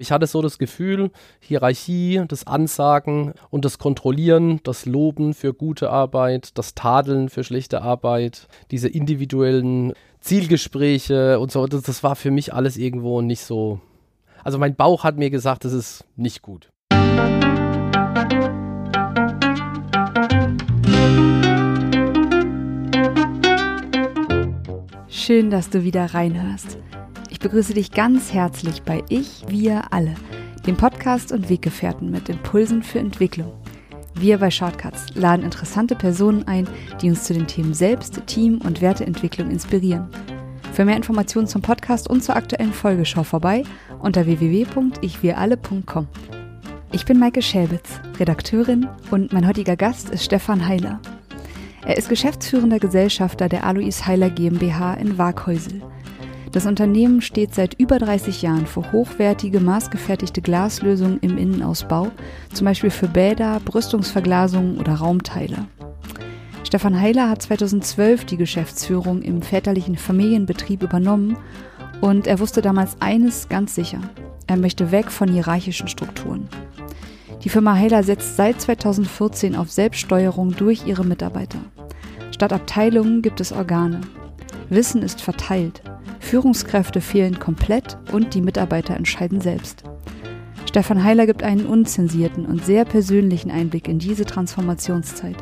Ich hatte so das Gefühl, Hierarchie, das Ansagen und das Kontrollieren, das Loben für gute Arbeit, das Tadeln für schlechte Arbeit, diese individuellen Zielgespräche und so, das, das war für mich alles irgendwo nicht so. Also mein Bauch hat mir gesagt, das ist nicht gut. Schön, dass du wieder reinhörst. Ich begrüße dich ganz herzlich bei Ich, Wir alle, dem Podcast und Weggefährten mit Impulsen für Entwicklung. Wir bei Shortcuts laden interessante Personen ein, die uns zu den Themen Selbst, Team und Werteentwicklung inspirieren. Für mehr Informationen zum Podcast und zur aktuellen Folge schau vorbei unter www.ichwiralle.com. Ich bin Maike Schäbitz, Redakteurin und mein heutiger Gast ist Stefan Heiler. Er ist geschäftsführender Gesellschafter der Alois Heiler GmbH in Waaghäusel. Das Unternehmen steht seit über 30 Jahren für hochwertige, maßgefertigte Glaslösungen im Innenausbau, zum Beispiel für Bäder, Brüstungsverglasungen oder Raumteile. Stefan Heiler hat 2012 die Geschäftsführung im väterlichen Familienbetrieb übernommen und er wusste damals eines ganz sicher. Er möchte weg von hierarchischen Strukturen. Die Firma Heiler setzt seit 2014 auf Selbststeuerung durch ihre Mitarbeiter. Statt Abteilungen gibt es Organe. Wissen ist verteilt. Führungskräfte fehlen komplett und die Mitarbeiter entscheiden selbst. Stefan Heiler gibt einen unzensierten und sehr persönlichen Einblick in diese Transformationszeit.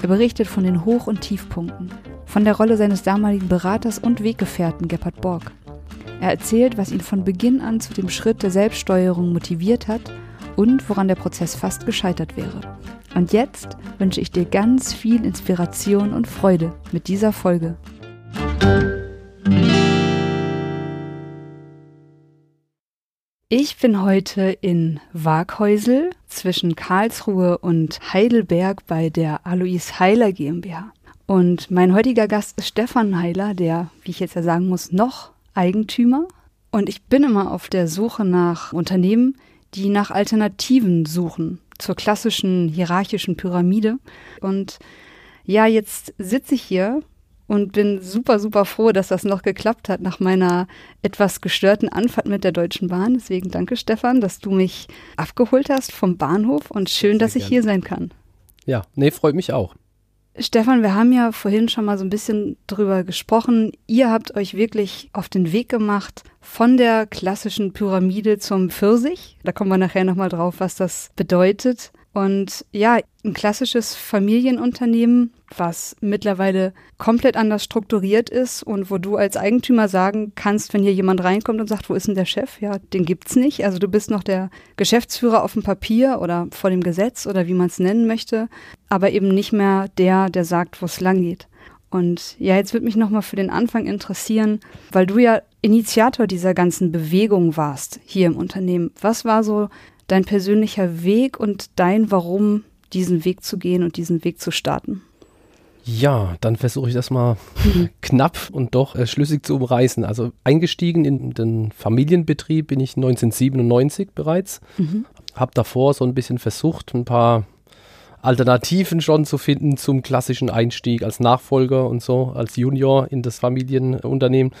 Er berichtet von den Hoch- und Tiefpunkten, von der Rolle seines damaligen Beraters und Weggefährten Gebhard Borg. Er erzählt, was ihn von Beginn an zu dem Schritt der Selbststeuerung motiviert hat und woran der Prozess fast gescheitert wäre. Und jetzt wünsche ich dir ganz viel Inspiration und Freude mit dieser Folge. Ich bin heute in Waaghäusel zwischen Karlsruhe und Heidelberg bei der Alois Heiler GmbH. Und mein heutiger Gast ist Stefan Heiler, der, wie ich jetzt ja sagen muss, noch Eigentümer. Und ich bin immer auf der Suche nach Unternehmen, die nach Alternativen suchen zur klassischen hierarchischen Pyramide. Und ja, jetzt sitze ich hier und bin super, super froh, dass das noch geklappt hat nach meiner etwas gestörten Anfahrt mit der Deutschen Bahn. Deswegen danke, Stefan, dass du mich abgeholt hast vom Bahnhof und schön, Sehr dass ich gern. hier sein kann. Ja, nee, freut mich auch. Stefan, wir haben ja vorhin schon mal so ein bisschen drüber gesprochen. Ihr habt euch wirklich auf den Weg gemacht von der klassischen Pyramide zum Pfirsich. Da kommen wir nachher nochmal drauf, was das bedeutet. Und ja, ein klassisches Familienunternehmen, was mittlerweile komplett anders strukturiert ist und wo du als Eigentümer sagen kannst, wenn hier jemand reinkommt und sagt, wo ist denn der Chef? Ja, den gibt's nicht. Also du bist noch der Geschäftsführer auf dem Papier oder vor dem Gesetz oder wie man es nennen möchte, aber eben nicht mehr der, der sagt, wo es lang geht. Und ja, jetzt würde mich nochmal für den Anfang interessieren, weil du ja Initiator dieser ganzen Bewegung warst hier im Unternehmen. Was war so dein persönlicher Weg und dein Warum, diesen Weg zu gehen und diesen Weg zu starten? Ja, dann versuche ich das mal knapp und doch äh, schlüssig zu umreißen. Also eingestiegen in den Familienbetrieb bin ich 1997 bereits. Mhm. Habe davor so ein bisschen versucht, ein paar Alternativen schon zu finden zum klassischen Einstieg als Nachfolger und so, als Junior in das Familienunternehmen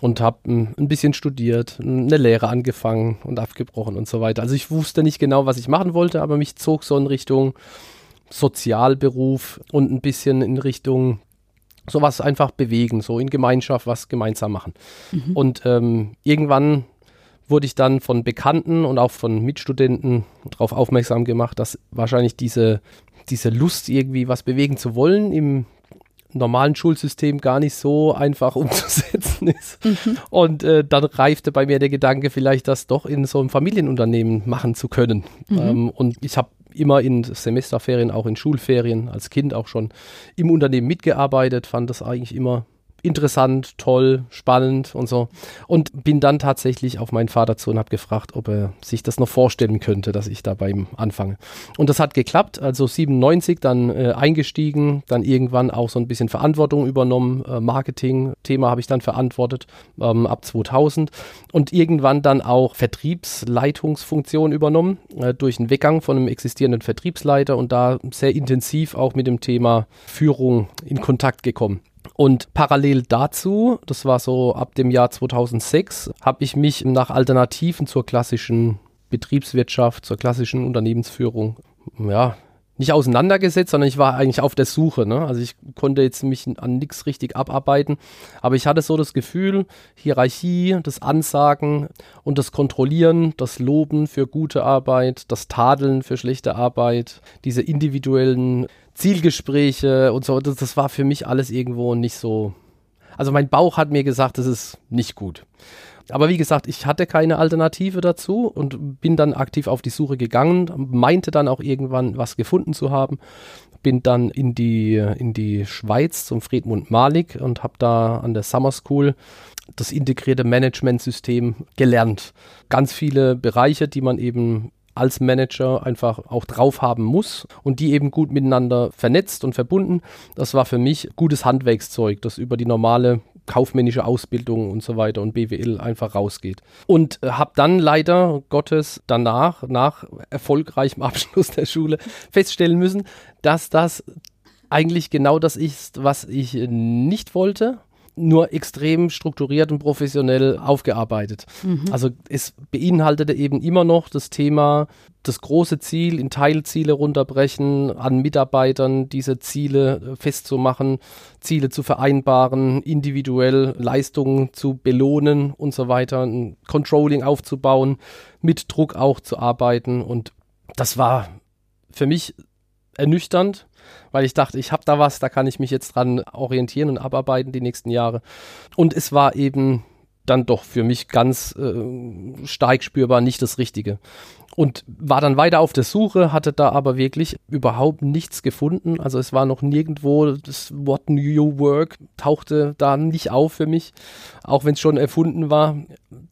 und habe hm, ein bisschen studiert, eine Lehre angefangen und abgebrochen und so weiter. Also ich wusste nicht genau, was ich machen wollte, aber mich zog so in Richtung Sozialberuf und ein bisschen in Richtung sowas einfach bewegen, so in Gemeinschaft was gemeinsam machen. Mhm. Und ähm, irgendwann wurde ich dann von Bekannten und auch von Mitstudenten darauf aufmerksam gemacht, dass wahrscheinlich diese diese Lust, irgendwie was bewegen zu wollen, im normalen Schulsystem gar nicht so einfach umzusetzen ist. Mhm. Und äh, dann reifte bei mir der Gedanke, vielleicht das doch in so einem Familienunternehmen machen zu können. Mhm. Ähm, und ich habe immer in Semesterferien, auch in Schulferien, als Kind auch schon im Unternehmen mitgearbeitet, fand das eigentlich immer interessant, toll, spannend und so. Und bin dann tatsächlich auf meinen Vater zu und habe gefragt, ob er sich das noch vorstellen könnte, dass ich da bei ihm anfange. Und das hat geklappt, also 97 dann äh, eingestiegen, dann irgendwann auch so ein bisschen Verantwortung übernommen, äh, Marketing-Thema habe ich dann verantwortet ähm, ab 2000 und irgendwann dann auch Vertriebsleitungsfunktion übernommen äh, durch einen Weggang von einem existierenden Vertriebsleiter und da sehr intensiv auch mit dem Thema Führung in Kontakt gekommen. Und parallel dazu, das war so ab dem Jahr 2006, habe ich mich nach Alternativen zur klassischen Betriebswirtschaft, zur klassischen Unternehmensführung, ja, nicht auseinandergesetzt, sondern ich war eigentlich auf der Suche. Ne? Also ich konnte jetzt mich an nichts richtig abarbeiten, aber ich hatte so das Gefühl, Hierarchie, das Ansagen und das Kontrollieren, das Loben für gute Arbeit, das Tadeln für schlechte Arbeit, diese individuellen Zielgespräche und so, das, das war für mich alles irgendwo nicht so. Also mein Bauch hat mir gesagt, das ist nicht gut. Aber wie gesagt, ich hatte keine Alternative dazu und bin dann aktiv auf die Suche gegangen, meinte dann auch irgendwann was gefunden zu haben. Bin dann in die, in die Schweiz zum Friedmund Malik und habe da an der Summer School das integrierte Managementsystem gelernt. Ganz viele Bereiche, die man eben als Manager einfach auch drauf haben muss und die eben gut miteinander vernetzt und verbunden. Das war für mich gutes Handwerkszeug, das über die normale kaufmännische Ausbildung und so weiter und BWL einfach rausgeht. Und äh, habe dann leider Gottes danach, nach erfolgreichem Abschluss der Schule, feststellen müssen, dass das eigentlich genau das ist, was ich nicht wollte nur extrem strukturiert und professionell aufgearbeitet. Mhm. Also es beinhaltete eben immer noch das Thema, das große Ziel in Teilziele runterbrechen, an Mitarbeitern diese Ziele festzumachen, Ziele zu vereinbaren, individuell Leistungen zu belohnen und so weiter, ein Controlling aufzubauen, mit Druck auch zu arbeiten und das war für mich ernüchternd, weil ich dachte, ich habe da was, da kann ich mich jetzt dran orientieren und abarbeiten die nächsten Jahre. Und es war eben dann doch für mich ganz äh, stark spürbar nicht das Richtige. Und war dann weiter auf der Suche, hatte da aber wirklich überhaupt nichts gefunden. Also es war noch nirgendwo, das Wort New Work tauchte da nicht auf für mich, auch wenn es schon erfunden war.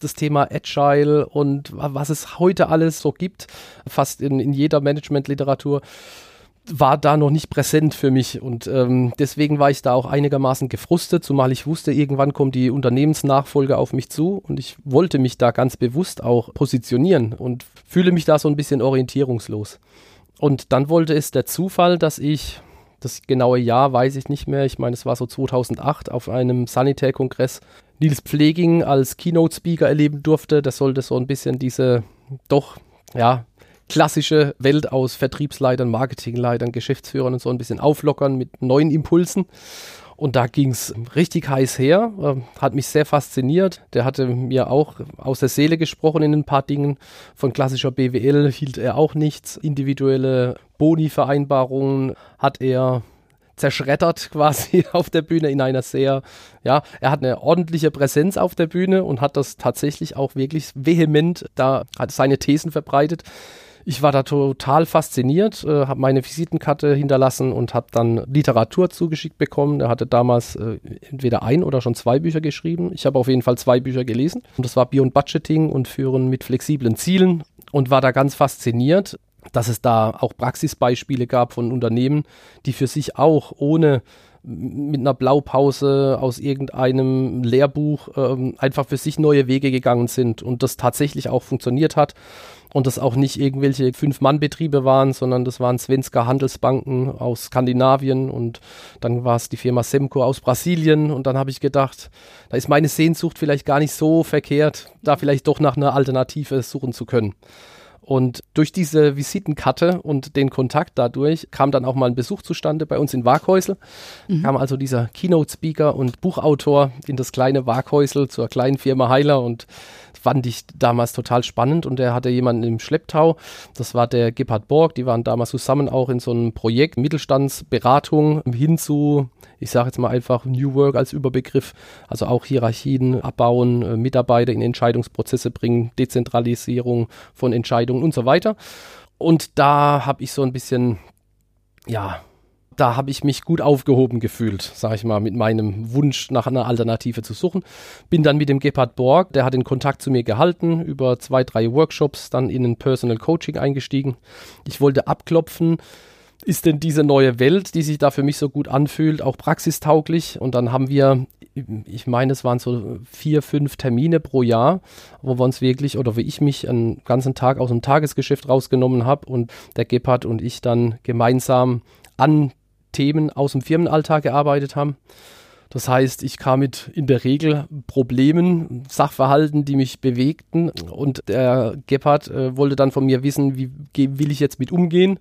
Das Thema Agile und was es heute alles so gibt, fast in, in jeder Management-Literatur war da noch nicht präsent für mich und ähm, deswegen war ich da auch einigermaßen gefrustet, zumal ich wusste, irgendwann kommt die Unternehmensnachfolge auf mich zu und ich wollte mich da ganz bewusst auch positionieren und fühle mich da so ein bisschen orientierungslos. Und dann wollte es der Zufall, dass ich, das genaue Jahr weiß ich nicht mehr, ich meine, es war so 2008 auf einem Sanitärkongress Nils Pfleging als Keynote-Speaker erleben durfte. Das sollte so ein bisschen diese doch ja, klassische Welt aus Vertriebsleitern, Marketingleitern, Geschäftsführern und so ein bisschen auflockern mit neuen Impulsen. Und da ging es richtig heiß her, äh, hat mich sehr fasziniert. Der hatte mir auch aus der Seele gesprochen in ein paar Dingen. Von klassischer BWL hielt er auch nichts. Individuelle Boni-Vereinbarungen hat er zerschreddert quasi auf der Bühne in einer sehr, ja, er hat eine ordentliche Präsenz auf der Bühne und hat das tatsächlich auch wirklich vehement da, hat seine Thesen verbreitet ich war da total fasziniert, äh, habe meine Visitenkarte hinterlassen und habe dann Literatur zugeschickt bekommen. Er hatte damals äh, entweder ein oder schon zwei Bücher geschrieben. Ich habe auf jeden Fall zwei Bücher gelesen. Und das war Beyond Budgeting und Führen mit flexiblen Zielen und war da ganz fasziniert dass es da auch Praxisbeispiele gab von Unternehmen, die für sich auch ohne mit einer Blaupause aus irgendeinem Lehrbuch ähm, einfach für sich neue Wege gegangen sind und das tatsächlich auch funktioniert hat und das auch nicht irgendwelche Fünf-Mann-Betriebe waren, sondern das waren Svenska Handelsbanken aus Skandinavien und dann war es die Firma Semco aus Brasilien und dann habe ich gedacht, da ist meine Sehnsucht vielleicht gar nicht so verkehrt, da vielleicht doch nach einer Alternative suchen zu können. Und durch diese Visitenkarte und den Kontakt dadurch kam dann auch mal ein Besuch zustande bei uns in Waghäusel. Mhm. Kam also dieser Keynote-Speaker und Buchautor in das kleine Waghäusel zur kleinen Firma Heiler und fand ich damals total spannend und er hatte jemanden im Schlepptau, das war der Gebhard Borg, die waren damals zusammen auch in so einem Projekt Mittelstandsberatung hin zu, ich sage jetzt mal einfach New Work als Überbegriff, also auch Hierarchien abbauen, äh, Mitarbeiter in Entscheidungsprozesse bringen, Dezentralisierung von Entscheidungen und so weiter. Und da habe ich so ein bisschen, ja, da habe ich mich gut aufgehoben gefühlt, sage ich mal, mit meinem Wunsch nach einer Alternative zu suchen. Bin dann mit dem Gebhard Borg, der hat den Kontakt zu mir gehalten, über zwei, drei Workshops, dann in ein Personal Coaching eingestiegen. Ich wollte abklopfen, ist denn diese neue Welt, die sich da für mich so gut anfühlt, auch praxistauglich? Und dann haben wir, ich meine, es waren so vier, fünf Termine pro Jahr, wo wir uns wirklich, oder wie ich mich einen ganzen Tag aus dem Tagesgeschäft rausgenommen habe und der Gebhard und ich dann gemeinsam an Themen aus dem Firmenalltag gearbeitet haben. Das heißt, ich kam mit in der Regel Problemen, Sachverhalten, die mich bewegten. Und der Gebhardt äh, wollte dann von mir wissen, wie will ich jetzt mit umgehen.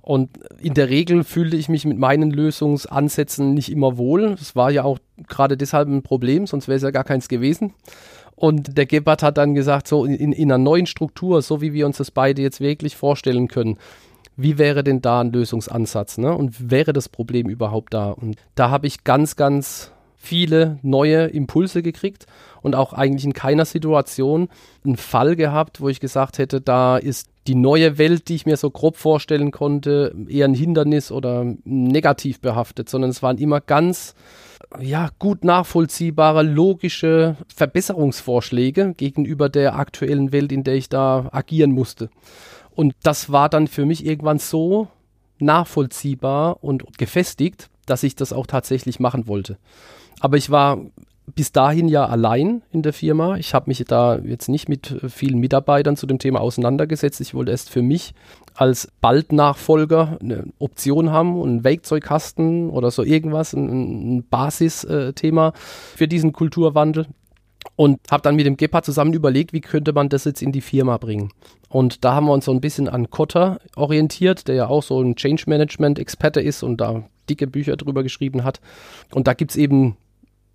Und in der Regel fühlte ich mich mit meinen Lösungsansätzen nicht immer wohl. Das war ja auch gerade deshalb ein Problem, sonst wäre es ja gar keins gewesen. Und der Gebhardt hat dann gesagt, so in, in einer neuen Struktur, so wie wir uns das beide jetzt wirklich vorstellen können, wie wäre denn da ein Lösungsansatz? Ne? Und wäre das Problem überhaupt da? Und da habe ich ganz, ganz viele neue Impulse gekriegt und auch eigentlich in keiner Situation einen Fall gehabt, wo ich gesagt hätte, da ist die neue Welt, die ich mir so grob vorstellen konnte, eher ein Hindernis oder negativ behaftet, sondern es waren immer ganz ja, gut nachvollziehbare, logische Verbesserungsvorschläge gegenüber der aktuellen Welt, in der ich da agieren musste. Und das war dann für mich irgendwann so nachvollziehbar und gefestigt, dass ich das auch tatsächlich machen wollte. Aber ich war bis dahin ja allein in der Firma. Ich habe mich da jetzt nicht mit vielen Mitarbeitern zu dem Thema auseinandergesetzt. Ich wollte erst für mich als Bald-Nachfolger eine Option haben und einen Werkzeugkasten oder so irgendwas, ein, ein Basisthema für diesen Kulturwandel. Und habe dann mit dem Gepard zusammen überlegt, wie könnte man das jetzt in die Firma bringen. Und da haben wir uns so ein bisschen an Kotter orientiert, der ja auch so ein Change Management Experte ist und da dicke Bücher drüber geschrieben hat. Und da gibt es eben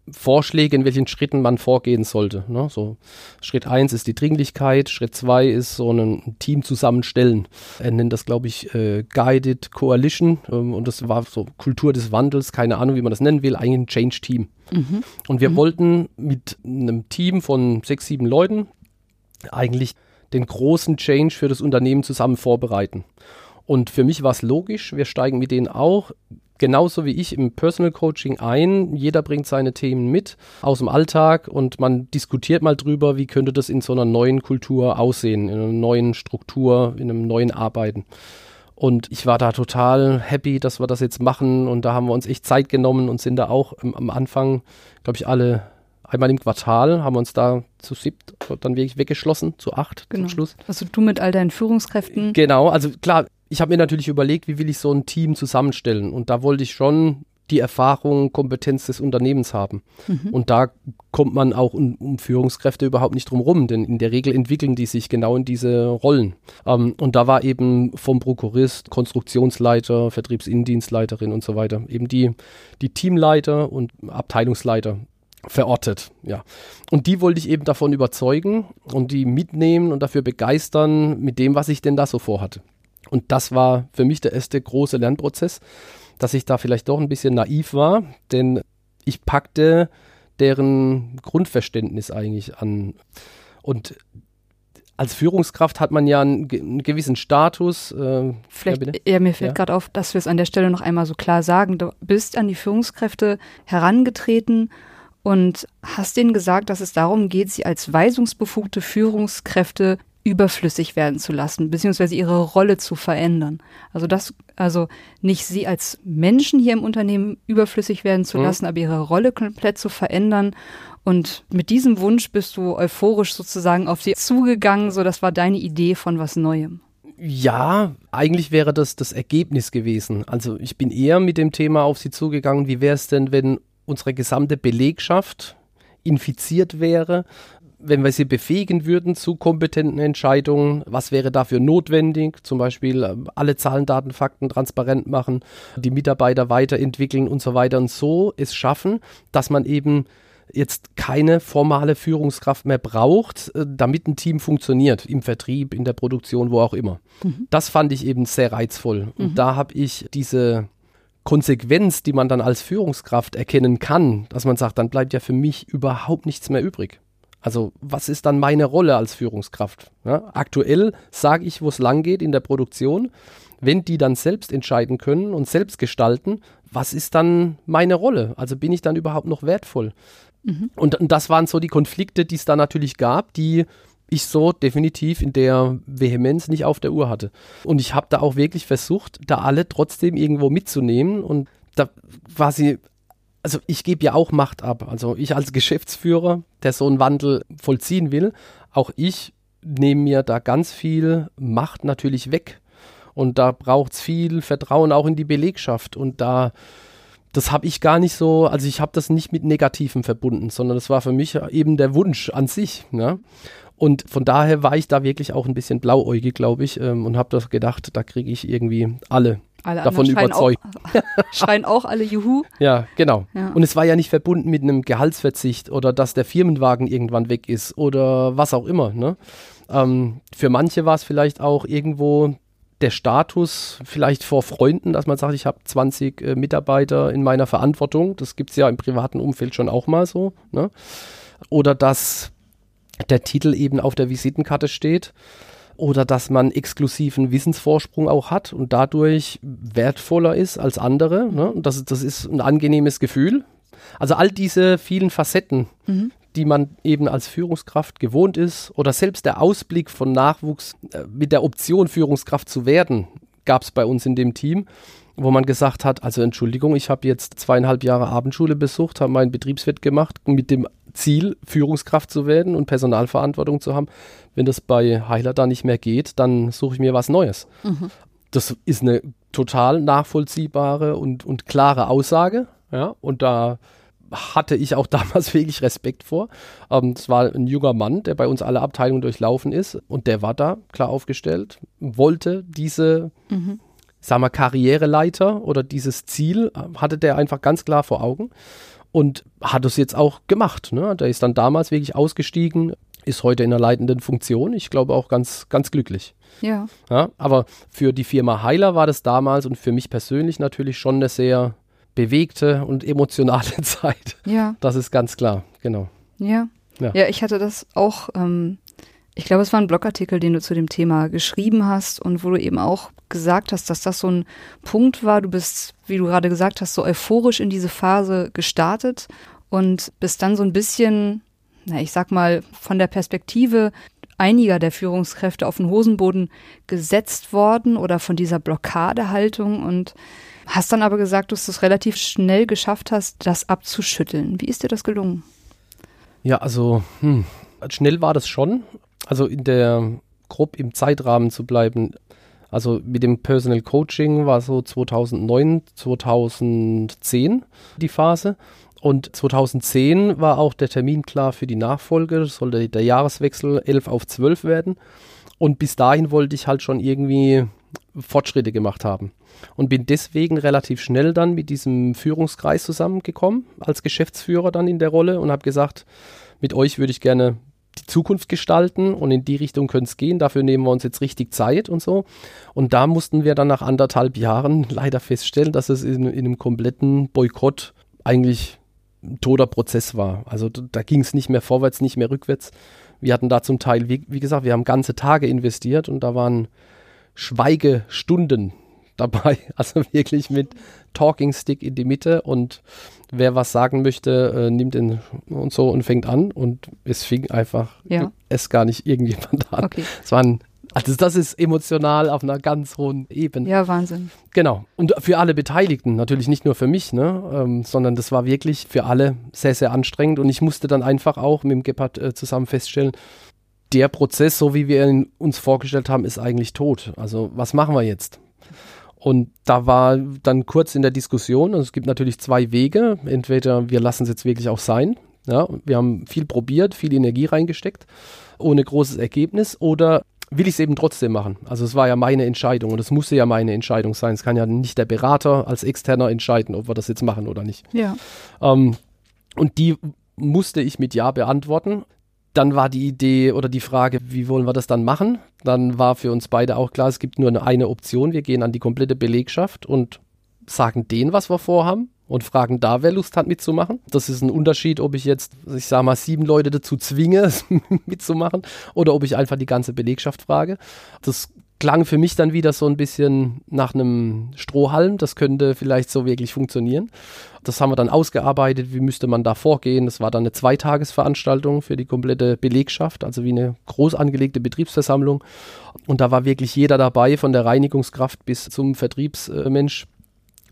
Vorschläge, in welchen Schritten man vorgehen sollte. Ne? So, Schritt 1 ist die Dringlichkeit, Schritt 2 ist so ein Team zusammenstellen. Er nennt das, glaube ich, äh, Guided Coalition ähm, und das war so Kultur des Wandels, keine Ahnung, wie man das nennen will, eigentlich ein Change-Team. Mhm. Und wir mhm. wollten mit einem Team von sechs, sieben Leuten eigentlich den großen Change für das Unternehmen zusammen vorbereiten. Und für mich war es logisch, wir steigen mit denen auch genauso wie ich im Personal Coaching ein. Jeder bringt seine Themen mit aus dem Alltag und man diskutiert mal drüber, wie könnte das in so einer neuen Kultur aussehen, in einer neuen Struktur, in einem neuen Arbeiten. Und ich war da total happy, dass wir das jetzt machen. Und da haben wir uns echt Zeit genommen und sind da auch am, Anfang, glaube ich, alle einmal im Quartal haben wir uns da zu siebt dann wirklich weggeschlossen, zu acht genau. zum Schluss. Also du mit all deinen Führungskräften? Genau, also klar, ich habe mir natürlich überlegt, wie will ich so ein Team zusammenstellen. Und da wollte ich schon die Erfahrung, Kompetenz des Unternehmens haben. Mhm. Und da kommt man auch um, um, Führungskräfte überhaupt nicht drum rum, denn in der Regel entwickeln die sich genau in diese Rollen. Ähm, und da war eben vom Prokurist, Konstruktionsleiter, Vertriebsindienstleiterin und so weiter, eben die, die Teamleiter und Abteilungsleiter verortet, ja. Und die wollte ich eben davon überzeugen und die mitnehmen und dafür begeistern mit dem, was ich denn da so vorhatte. Und das war für mich der erste große Lernprozess, dass ich da vielleicht doch ein bisschen naiv war, denn ich packte deren Grundverständnis eigentlich an. Und als Führungskraft hat man ja einen, einen gewissen Status. Äh, Vielleicht, ja, ja, mir fällt ja. gerade auf, dass wir es an der Stelle noch einmal so klar sagen. Du bist an die Führungskräfte herangetreten und hast denen gesagt, dass es darum geht, sie als weisungsbefugte Führungskräfte überflüssig werden zu lassen, beziehungsweise ihre Rolle zu verändern. Also das, also nicht sie als Menschen hier im Unternehmen überflüssig werden zu mhm. lassen, aber ihre Rolle komplett zu verändern. Und mit diesem Wunsch bist du euphorisch sozusagen auf sie zugegangen, so das war deine Idee von was Neuem. Ja, eigentlich wäre das das Ergebnis gewesen. Also ich bin eher mit dem Thema auf sie zugegangen, wie wäre es denn, wenn unsere gesamte Belegschaft infiziert wäre wenn wir sie befähigen würden zu kompetenten Entscheidungen, was wäre dafür notwendig? Zum Beispiel äh, alle Zahlen, Daten, Fakten transparent machen, die Mitarbeiter weiterentwickeln und so weiter und so es schaffen, dass man eben jetzt keine formale Führungskraft mehr braucht, äh, damit ein Team funktioniert, im Vertrieb, in der Produktion, wo auch immer. Mhm. Das fand ich eben sehr reizvoll. Und mhm. da habe ich diese Konsequenz, die man dann als Führungskraft erkennen kann, dass man sagt, dann bleibt ja für mich überhaupt nichts mehr übrig. Also was ist dann meine Rolle als Führungskraft? Ja, aktuell sage ich, wo es lang geht in der Produktion. Wenn die dann selbst entscheiden können und selbst gestalten, was ist dann meine Rolle? Also bin ich dann überhaupt noch wertvoll? Mhm. Und, und das waren so die Konflikte, die es da natürlich gab, die ich so definitiv in der Vehemenz nicht auf der Uhr hatte. Und ich habe da auch wirklich versucht, da alle trotzdem irgendwo mitzunehmen und da quasi also ich gebe ja auch Macht ab. Also ich als Geschäftsführer, der so einen Wandel vollziehen will, auch ich nehme mir da ganz viel Macht natürlich weg. Und da braucht es viel Vertrauen auch in die Belegschaft. Und da das habe ich gar nicht so, also ich habe das nicht mit Negativem verbunden, sondern das war für mich eben der Wunsch an sich. Ne? Und von daher war ich da wirklich auch ein bisschen blauäugig, glaube ich, ähm, und habe das gedacht, da kriege ich irgendwie alle, alle davon überzeugt. Auch, schreien auch alle Juhu. Ja, genau. Ja. Und es war ja nicht verbunden mit einem Gehaltsverzicht oder dass der Firmenwagen irgendwann weg ist oder was auch immer. Ne? Ähm, für manche war es vielleicht auch irgendwo der Status vielleicht vor Freunden, dass man sagt, ich habe 20 äh, Mitarbeiter in meiner Verantwortung. Das gibt es ja im privaten Umfeld schon auch mal so. Ne? Oder dass der Titel eben auf der Visitenkarte steht. Oder dass man exklusiven Wissensvorsprung auch hat und dadurch wertvoller ist als andere. Ne? Und das, das ist ein angenehmes Gefühl. Also all diese vielen Facetten, mhm die man eben als Führungskraft gewohnt ist oder selbst der Ausblick von Nachwuchs äh, mit der Option Führungskraft zu werden, gab es bei uns in dem Team, wo man gesagt hat, also Entschuldigung, ich habe jetzt zweieinhalb Jahre Abendschule besucht, habe meinen Betriebswirt gemacht mit dem Ziel, Führungskraft zu werden und Personalverantwortung zu haben. Wenn das bei Heiler da nicht mehr geht, dann suche ich mir was Neues. Mhm. Das ist eine total nachvollziehbare und, und klare Aussage. Ja, und da hatte ich auch damals wirklich Respekt vor. Ähm, es war ein junger Mann, der bei uns alle Abteilungen durchlaufen ist und der war da klar aufgestellt, wollte diese, mhm. Sagen wir, Karriereleiter oder dieses Ziel, hatte der einfach ganz klar vor Augen und hat es jetzt auch gemacht. Ne? Der ist dann damals wirklich ausgestiegen, ist heute in einer leitenden Funktion. Ich glaube auch ganz, ganz glücklich. Ja. ja. Aber für die Firma Heiler war das damals und für mich persönlich natürlich schon eine sehr bewegte und emotionale Zeit. Ja. Das ist ganz klar, genau. Ja. Ja, ja ich hatte das auch, ähm, ich glaube, es war ein Blogartikel, den du zu dem Thema geschrieben hast und wo du eben auch gesagt hast, dass das so ein Punkt war. Du bist, wie du gerade gesagt hast, so euphorisch in diese Phase gestartet und bist dann so ein bisschen, na, ich sag mal, von der Perspektive einiger der Führungskräfte auf den Hosenboden gesetzt worden oder von dieser Blockadehaltung und Hast dann aber gesagt, dass du es relativ schnell geschafft hast, das abzuschütteln. Wie ist dir das gelungen? Ja, also hm, schnell war das schon. Also in der grob im Zeitrahmen zu bleiben. Also mit dem Personal Coaching war so 2009, 2010 die Phase. Und 2010 war auch der Termin klar für die Nachfolge. Sollte der Jahreswechsel 11 auf 12 werden. Und bis dahin wollte ich halt schon irgendwie Fortschritte gemacht haben und bin deswegen relativ schnell dann mit diesem Führungskreis zusammengekommen, als Geschäftsführer dann in der Rolle und habe gesagt, mit euch würde ich gerne die Zukunft gestalten und in die Richtung könnte es gehen. Dafür nehmen wir uns jetzt richtig Zeit und so. Und da mussten wir dann nach anderthalb Jahren leider feststellen, dass es in, in einem kompletten Boykott eigentlich ein toter Prozess war. Also da ging es nicht mehr vorwärts, nicht mehr rückwärts. Wir hatten da zum Teil, wie, wie gesagt, wir haben ganze Tage investiert und da waren Schweigestunden dabei. Also wirklich mit Talking Stick in die Mitte und wer was sagen möchte, äh, nimmt ihn und so und fängt an und es fing einfach ja. es gar nicht irgendjemand an. Okay. Es waren also das ist emotional auf einer ganz hohen Ebene. Ja, Wahnsinn. Genau. Und für alle Beteiligten, natürlich nicht nur für mich, ne, ähm, sondern das war wirklich für alle sehr, sehr anstrengend. Und ich musste dann einfach auch mit dem Gebhardt äh, zusammen feststellen, der Prozess, so wie wir ihn uns vorgestellt haben, ist eigentlich tot. Also was machen wir jetzt? Und da war dann kurz in der Diskussion, also es gibt natürlich zwei Wege. Entweder wir lassen es jetzt wirklich auch sein. Ja, wir haben viel probiert, viel Energie reingesteckt, ohne großes Ergebnis. Oder will ich es eben trotzdem machen? Also es war ja meine Entscheidung und es musste ja meine Entscheidung sein. Es kann ja nicht der Berater als Externer entscheiden, ob wir das jetzt machen oder nicht. Ja. Ähm, und die musste ich mit Ja beantworten dann war die Idee oder die Frage, wie wollen wir das dann machen? Dann war für uns beide auch klar, es gibt nur eine, Option. Wir gehen an die komplette Belegschaft und sagen denen, was wir vorhaben und fragen da, wer Lust hat mitzumachen. Das ist ein Unterschied, ob ich jetzt, ich sage mal, sieben Leute dazu zwinge, mitzumachen oder ob ich einfach die ganze Belegschaft frage. Das klang für mich dann wieder so ein bisschen nach einem Strohhalm. Das könnte vielleicht so wirklich funktionieren. Das haben wir dann ausgearbeitet. Wie müsste man da vorgehen? Das war dann eine Zweitagesveranstaltung für die komplette Belegschaft, also wie eine groß angelegte Betriebsversammlung. Und da war wirklich jeder dabei, von der Reinigungskraft bis zum Vertriebsmensch,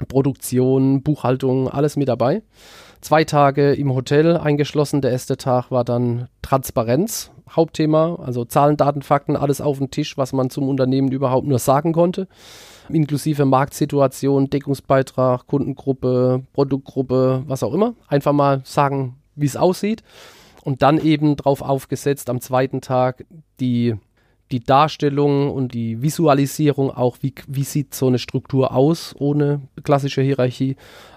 Produktion, Buchhaltung, alles mit dabei. Zwei Tage im Hotel eingeschlossen. Der erste Tag war dann Transparenz Hauptthema, also Zahlen, Daten, Fakten, alles auf den Tisch, was man zum Unternehmen überhaupt nur sagen konnte, inklusive Marktsituation, Deckungsbeitrag, Kundengruppe, Produktgruppe, was auch immer. Einfach mal sagen, wie es aussieht und dann eben drauf aufgesetzt am zweiten Tag die die Darstellung und die Visualisierung auch, wie, wie sieht so eine Struktur aus ohne klassische Hierarchie,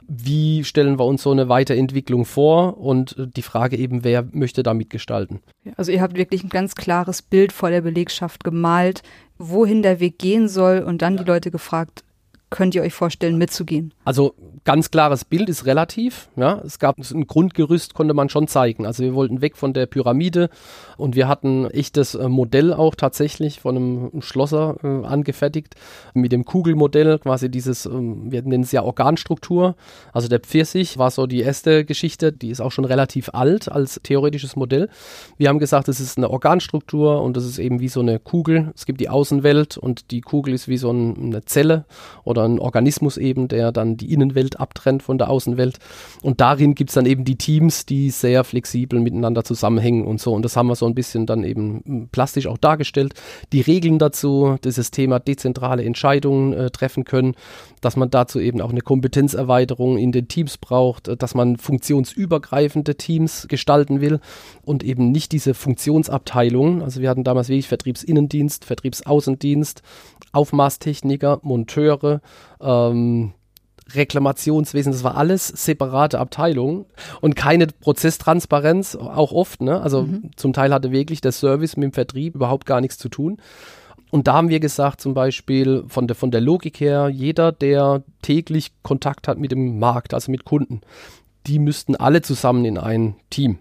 wie stellen wir uns so eine Weiterentwicklung vor? Und äh, die Frage eben, wer möchte da mitgestalten. Also ihr habt wirklich ein ganz klares Bild vor der Belegschaft gemalt, wohin der Weg gehen soll und dann die Leute gefragt, könnt ihr euch vorstellen, mitzugehen? Also ganz klares Bild ist relativ. Ja, es gab ein Grundgerüst, konnte man schon zeigen. Also wir wollten weg von der Pyramide und wir hatten echtes äh, Modell auch tatsächlich von einem Schlosser äh, angefertigt mit dem Kugelmodell, quasi dieses, ähm, wir nennen es ja Organstruktur. Also der Pfirsich war so die erste Geschichte, die ist auch schon relativ alt als theoretisches Modell. Wir haben gesagt, es ist eine Organstruktur und das ist eben wie so eine Kugel. Es gibt die Außenwelt und die Kugel ist wie so ein, eine Zelle oder ein Organismus eben, der dann die Innenwelt Innenwelt abtrennt von der Außenwelt. Und darin gibt es dann eben die Teams, die sehr flexibel miteinander zusammenhängen und so. Und das haben wir so ein bisschen dann eben hm, plastisch auch dargestellt. Die Regeln dazu, dieses Thema dezentrale Entscheidungen äh, treffen können, dass man dazu eben auch eine Kompetenzerweiterung in den Teams braucht, äh, dass man funktionsübergreifende Teams gestalten will und eben nicht diese Funktionsabteilungen. Also wir hatten damals wirklich Vertriebsinnendienst, Vertriebsaußendienst, Aufmaßtechniker, Monteure, ähm, Reklamationswesen, das war alles separate Abteilungen und keine Prozesstransparenz, auch oft. Ne? Also mhm. zum Teil hatte wirklich der Service mit dem Vertrieb überhaupt gar nichts zu tun. Und da haben wir gesagt, zum Beispiel von der, von der Logik her, jeder, der täglich Kontakt hat mit dem Markt, also mit Kunden, die müssten alle zusammen in ein Team.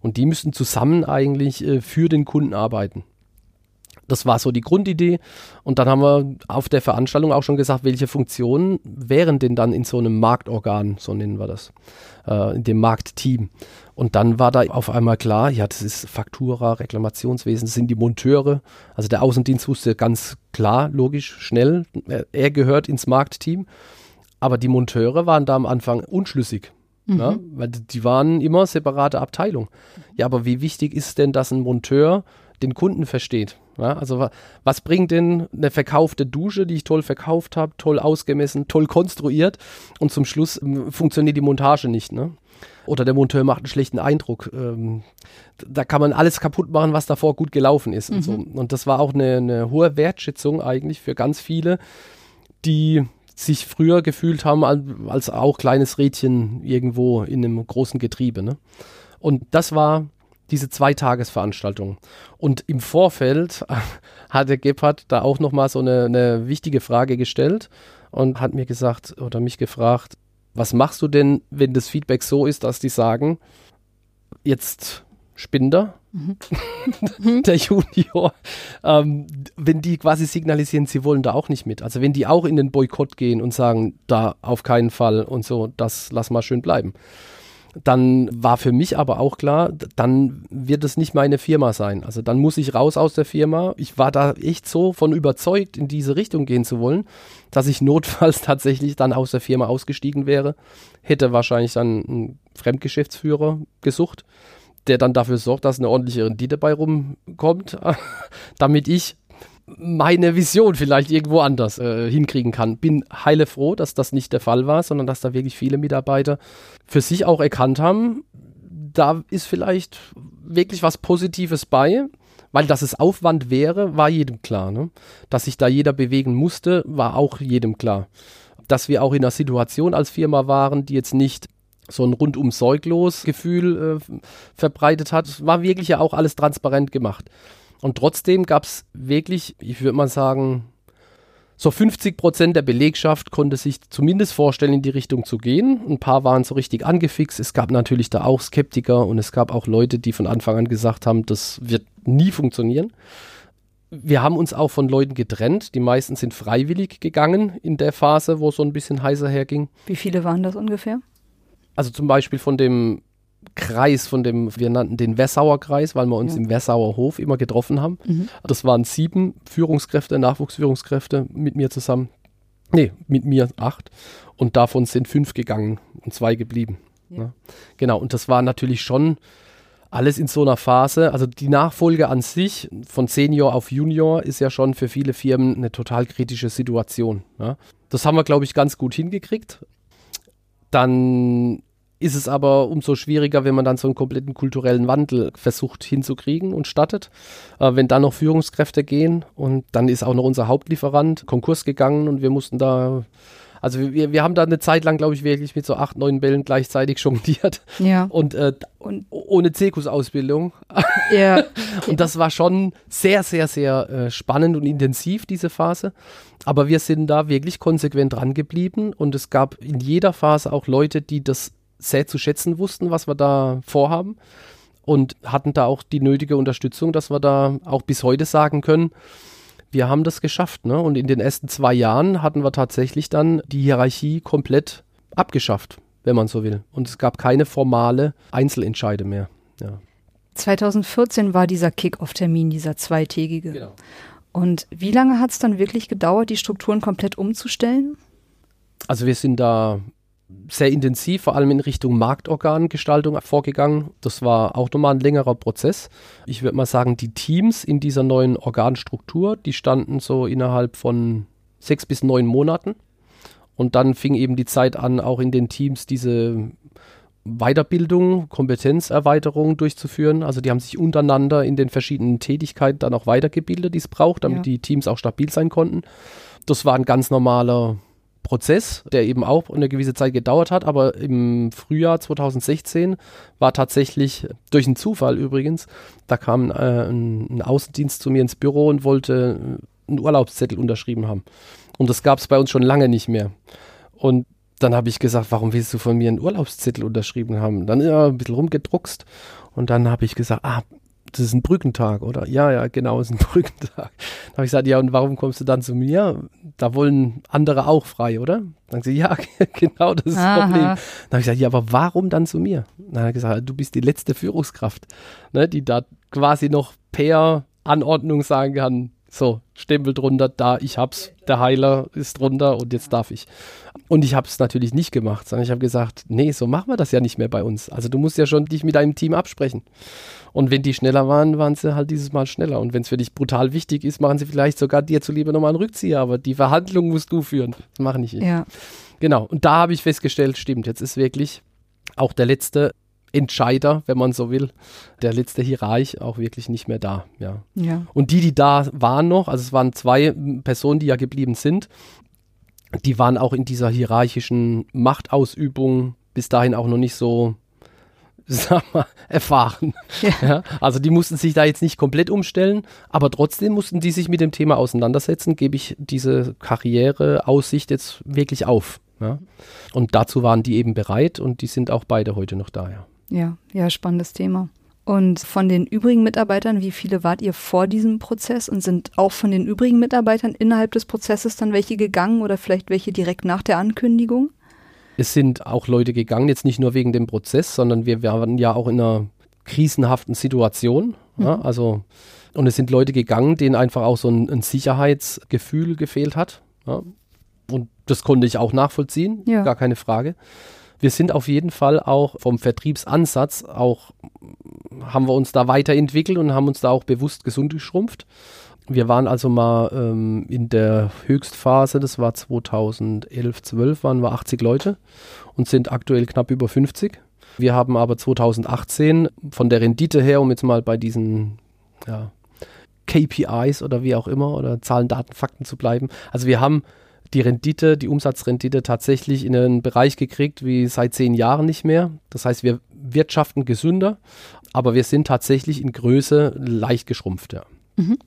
Und die müssten zusammen eigentlich äh, für den Kunden arbeiten. Das war so die Grundidee. Und dann haben wir auf der Veranstaltung auch schon gesagt, welche Funktionen wären denn dann in so einem Marktorgan, so nennen wir das, äh, in dem Marktteam. Und dann war da auf einmal klar, ja, das ist Faktura, Reklamationswesen, das sind die Monteure. Also der Außendienst wusste ganz klar, logisch, schnell, er gehört ins Marktteam. Aber die Monteure waren da am Anfang unschlüssig. Mhm. Ja, weil die waren immer separate Abteilungen. Ja, aber wie wichtig ist denn, dass ein Monteur den Kunden versteht? Ja, also was bringt denn eine verkaufte Dusche, die ich toll verkauft habe, toll ausgemessen, toll konstruiert und zum Schluss ähm, funktioniert die Montage nicht, ne? Oder der Monteur macht einen schlechten Eindruck. Ähm, da kann man alles kaputt machen, was davor gut gelaufen ist. Mhm. Und, so. und das war auch eine, eine hohe Wertschätzung eigentlich für ganz viele, die sich früher gefühlt haben als auch kleines Rädchen irgendwo in einem großen Getriebe. Ne? Und das war diese Zweitagesveranstaltung. Und im Vorfeld hatte Gebhardt da auch nochmal so eine, eine wichtige Frage gestellt und hat mir gesagt oder mich gefragt, was machst du denn, wenn das Feedback so ist, dass die sagen, jetzt Spinder, mhm. der Junior, ähm, wenn die quasi signalisieren, sie wollen da auch nicht mit. Also wenn die auch in den Boykott gehen und sagen, da auf keinen Fall und so, das lass mal schön bleiben dann war für mich aber auch klar, dann wird es nicht meine Firma sein. Also dann muss ich raus aus der Firma. Ich war da echt so von überzeugt, in diese Richtung gehen zu wollen, dass ich notfalls tatsächlich dann aus der Firma ausgestiegen wäre. Hätte wahrscheinlich dann einen Fremdgeschäftsführer gesucht, der dann dafür sorgt, dass eine ordentliche Rendite bei rumkommt, damit ich meine Vision vielleicht irgendwo anders äh, hinkriegen kann. Bin heile froh, dass das nicht der Fall war, sondern dass da wirklich viele Mitarbeiter für sich auch erkannt haben, da ist vielleicht wirklich was Positives bei, weil dass es Aufwand wäre, war jedem klar. Ne? Dass sich da jeder bewegen musste, war auch jedem klar. Dass wir auch in einer Situation als Firma waren, die jetzt nicht so ein rundum sorglos Gefühl äh, verbreitet hat, war wirklich ja auch alles transparent gemacht. Und trotzdem gab es wirklich, ich würde mal sagen, so 50 Prozent der Belegschaft konnte sich zumindest vorstellen, in die Richtung zu gehen. Ein paar waren so richtig angefixt. Es gab natürlich da auch Skeptiker und es gab auch Leute, die von Anfang an gesagt haben, das wird nie funktionieren. Wir haben uns auch von Leuten getrennt. Die meisten sind freiwillig gegangen in der Phase, wo es so ein bisschen heißer herging. Wie viele waren das ungefähr? Also zum Beispiel von dem Kreis von dem, wir nannten den Wessauer Kreis, weil wir uns ja. im Wessauer Hof immer getroffen haben. Mhm. Das waren sieben Führungskräfte, Nachwuchsführungskräfte mit mir zusammen. Nee, mit mir acht. Und davon sind fünf gegangen und zwei geblieben. Ja. Genau, und das war natürlich schon alles in so einer Phase. Also die Nachfolge an sich von Senior auf Junior ist ja schon für viele Firmen eine total kritische Situation. Das haben wir, glaube ich, ganz gut hingekriegt. Dann ist es aber umso schwieriger, wenn man dann so einen kompletten kulturellen Wandel versucht hinzukriegen und startet. Äh, wenn dann noch Führungskräfte gehen und dann ist auch noch unser Hauptlieferant Konkurs gegangen und wir mussten da also wir, wir haben da eine Zeit lang, glaube ich, wirklich mit so acht, neun Bällen gleichzeitig jongliert. Ja. Und, äh, und ohne Zirkusausbildung. Ja. und das war schon sehr, sehr, sehr äh, spannend und intensiv, diese Phase. Aber wir sind da wirklich konsequent dran geblieben und es gab in jeder Phase auch Leute, die das sehr zu schätzen wussten, was wir da vorhaben und hatten da auch die nötige Unterstützung, dass wir da auch bis heute sagen können, wir haben das geschafft. Ne? Und in den ersten zwei Jahren hatten wir tatsächlich dann die Hierarchie komplett abgeschafft, wenn man so will. Und es gab keine formale Einzelentscheide mehr. Ja. 2014 war dieser Kick-Off-Termin, dieser zweitägige. Genau. Und wie lange hat es dann wirklich gedauert, die Strukturen komplett umzustellen? Also wir sind da sehr intensiv, vor allem in Richtung Marktorgangestaltung vorgegangen. Das war auch nochmal ein längerer Prozess. Ich würde mal sagen, die Teams in dieser neuen Organstruktur, die standen so innerhalb von sechs bis neun Monaten. Und dann fing eben die Zeit an, auch in den Teams diese Weiterbildung, Kompetenzerweiterung durchzuführen. Also die haben sich untereinander in den verschiedenen Tätigkeiten dann auch weitergebildet, die es braucht, damit ja. die Teams auch stabil sein konnten. Das war ein ganz normaler Prozess, der eben auch eine gewisse Zeit gedauert hat, aber im Frühjahr 2016 war tatsächlich durch einen Zufall übrigens, da kam äh, ein, ein, Außendienst zu mir ins Büro und wollte einen Urlaubszettel unterschrieben haben. Und das gab es bei uns schon lange nicht mehr. Und dann habe ich gesagt, warum willst du von mir einen Urlaubszettel unterschrieben haben? Dann ja, ein bisschen rumgedruckst und dann habe ich gesagt, ah, das ist ein Brückentag, oder? Ja, ja, genau, es ist ein Brückentag. Dann habe ich gesagt, ja, und warum kommst du dann zu mir? Da wollen andere auch frei, oder? Dann sie, ja, genau, das ist das Problem. Dann habe ich gesagt, ja, aber warum dann zu mir? Dann hat er gesagt, du bist die letzte Führungskraft, ne, die da quasi noch per Anordnung sagen kann, so, Stempel drunter, da, ich hab's, der Heiler ist drunter und jetzt darf ich. Und ich habe es natürlich nicht gemacht, sondern ich habe gesagt, nee, so machen wir das ja nicht mehr bei uns. Also du musst ja schon dich mit deinem Team absprechen. Und wenn die schneller waren, waren sie halt dieses Mal schneller. Und wenn es für dich brutal wichtig ist, machen sie vielleicht sogar dir zuliebe nochmal einen Rückzieher. Aber die Verhandlung musst du führen. Das mache nicht ich. Ja. Genau. Und da habe ich festgestellt, stimmt, jetzt ist wirklich auch der letzte Entscheider, wenn man so will, der letzte Hierarch auch wirklich nicht mehr da. Ja. ja. Und die, die da waren noch, also es waren zwei Personen, die ja geblieben sind, die waren auch in dieser hierarchischen Machtausübung bis dahin auch noch nicht so sag mal, erfahren. Ja. ja. also die mussten sich da jetzt nicht komplett umstellen, aber trotzdem mussten die sich mit dem Thema auseinandersetzen, gebe ich diese Karriereaussicht jetzt wirklich auf. Ja. Und dazu waren die eben bereit und die sind auch beide heute noch da. Ja, ja, ja spannendes Thema. Und von den übrigen Mitarbeitern, wie viele wart ihr vor diesem Prozess und sind auch von den übrigen Mitarbeitern innerhalb des Prozesses dann welche gegangen oder vielleicht welche direkt nach der Ankündigung? Es sind auch Leute gegangen, jetzt nicht nur wegen dem Prozess, sondern wir waren ja auch in einer krisenhaften Situation. Mhm. Ja, also, und es sind Leute gegangen, denen einfach auch so ein, ein Sicherheitsgefühl gefehlt hat. Ja. Und das konnte ich auch nachvollziehen, ja. gar keine Frage. Wir sind auf jeden Fall auch vom Vertriebsansatz auch, haben wir uns da weiterentwickelt und haben uns da auch bewusst gesund geschrumpft. Wir waren also mal ähm, in der Höchstphase, das war 2011, 12, waren wir 80 Leute und sind aktuell knapp über 50. Wir haben aber 2018 von der Rendite her, um jetzt mal bei diesen ja, KPIs oder wie auch immer oder Zahlen, Daten, Fakten zu bleiben. Also wir haben die Rendite, die Umsatzrendite tatsächlich in einen Bereich gekriegt wie seit zehn Jahren nicht mehr. Das heißt, wir wirtschaften gesünder, aber wir sind tatsächlich in Größe leicht geschrumpft. Ja. Mhm.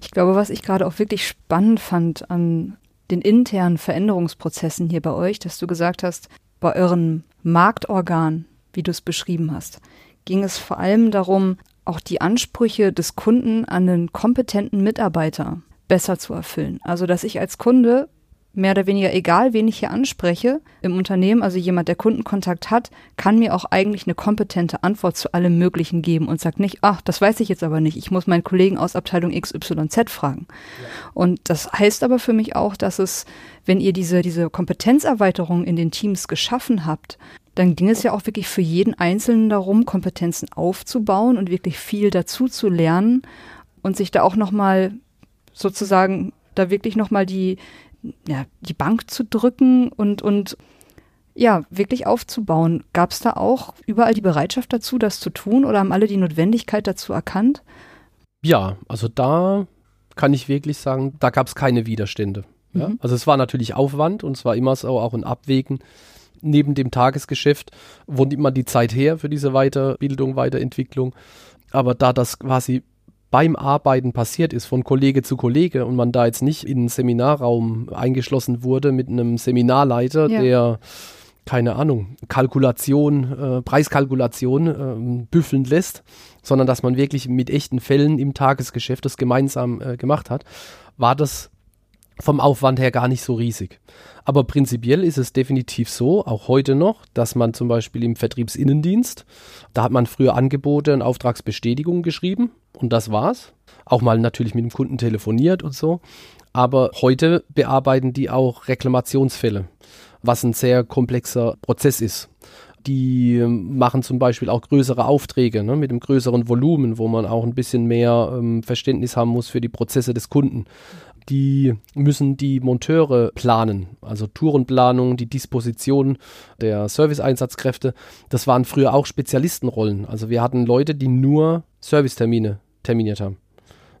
Ich glaube, was ich gerade auch wirklich spannend fand an den internen Veränderungsprozessen hier bei euch, dass du gesagt hast, bei euren Marktorgan, wie du es beschrieben hast, ging es vor allem darum, auch die Ansprüche des Kunden an den kompetenten Mitarbeiter besser zu erfüllen. Also, dass ich als Kunde mehr oder weniger egal, wen ich hier anspreche im Unternehmen, also jemand, der Kundenkontakt hat, kann mir auch eigentlich eine kompetente Antwort zu allem Möglichen geben und sagt nicht, ach, das weiß ich jetzt aber nicht, ich muss meinen Kollegen aus Abteilung XYZ fragen. Ja. Und das heißt aber für mich auch, dass es, wenn ihr diese, diese Kompetenzerweiterung in den Teams geschaffen habt, dann ging es ja auch wirklich für jeden Einzelnen darum, Kompetenzen aufzubauen und wirklich viel dazu zu lernen und sich da auch nochmal sozusagen da wirklich nochmal die, ja, die Bank zu drücken und, und ja, wirklich aufzubauen. Gab es da auch überall die Bereitschaft dazu, das zu tun oder haben alle die Notwendigkeit dazu erkannt? Ja, also da kann ich wirklich sagen, da gab es keine Widerstände. Ja? Mhm. Also es war natürlich Aufwand und es war immer so auch ein Abwägen neben dem Tagesgeschäft, wo nimmt man die Zeit her für diese Weiterbildung, Weiterentwicklung. Aber da das quasi beim Arbeiten passiert ist, von Kollege zu Kollege und man da jetzt nicht in einen Seminarraum eingeschlossen wurde mit einem Seminarleiter, ja. der keine Ahnung, Kalkulation, äh, Preiskalkulation äh, büffeln lässt, sondern dass man wirklich mit echten Fällen im Tagesgeschäft das gemeinsam äh, gemacht hat, war das vom Aufwand her gar nicht so riesig. Aber prinzipiell ist es definitiv so, auch heute noch, dass man zum Beispiel im Vertriebsinnendienst, da hat man früher Angebote und Auftragsbestätigungen geschrieben und das war's. Auch mal natürlich mit dem Kunden telefoniert und so. Aber heute bearbeiten die auch Reklamationsfälle, was ein sehr komplexer Prozess ist. Die machen zum Beispiel auch größere Aufträge ne, mit einem größeren Volumen, wo man auch ein bisschen mehr ähm, Verständnis haben muss für die Prozesse des Kunden die müssen die Monteure planen, also Tourenplanung, die Disposition der Serviceeinsatzkräfte. Das waren früher auch Spezialistenrollen. Also wir hatten Leute, die nur Servicetermine terminiert haben.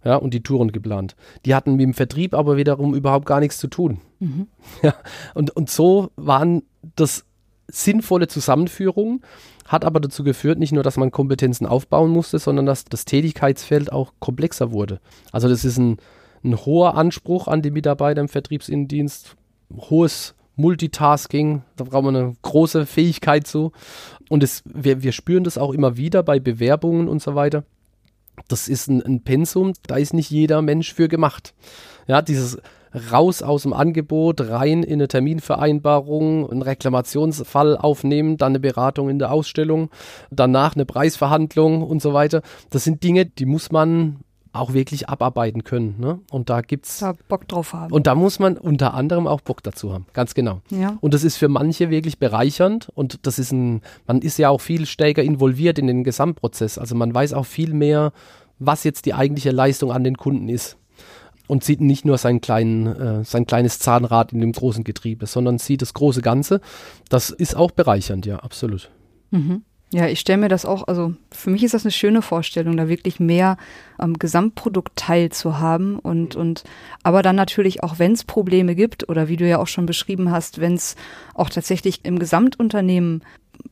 Ja, und die Touren geplant. Die hatten mit dem Vertrieb aber wiederum überhaupt gar nichts zu tun. Mhm. Ja, und, und so waren das sinnvolle Zusammenführungen, hat aber dazu geführt, nicht nur, dass man Kompetenzen aufbauen musste, sondern dass das Tätigkeitsfeld auch komplexer wurde. Also das ist ein, ein hoher Anspruch an die Mitarbeiter im Vertriebsinnendienst, hohes Multitasking, da braucht man eine große Fähigkeit zu. Und es, wir, wir spüren das auch immer wieder bei Bewerbungen und so weiter. Das ist ein, ein Pensum, da ist nicht jeder Mensch für gemacht. Ja, dieses raus aus dem Angebot, rein in eine Terminvereinbarung, einen Reklamationsfall aufnehmen, dann eine Beratung in der Ausstellung, danach eine Preisverhandlung und so weiter. Das sind Dinge, die muss man auch wirklich abarbeiten können. Ne? Und da gibt's da Bock drauf haben. Und da muss man unter anderem auch Bock dazu haben. Ganz genau. Ja. Und das ist für manche wirklich bereichernd und das ist ein, man ist ja auch viel stärker involviert in den Gesamtprozess. Also man weiß auch viel mehr, was jetzt die eigentliche Leistung an den Kunden ist. Und sieht nicht nur sein, kleinen, äh, sein kleines Zahnrad in dem großen Getriebe, sondern sieht das große Ganze. Das ist auch bereichernd, ja, absolut. Mhm. Ja, ich stelle mir das auch, also für mich ist das eine schöne Vorstellung, da wirklich mehr am Gesamtprodukt teilzuhaben und, und aber dann natürlich auch, wenn es Probleme gibt oder wie du ja auch schon beschrieben hast, wenn es auch tatsächlich im Gesamtunternehmen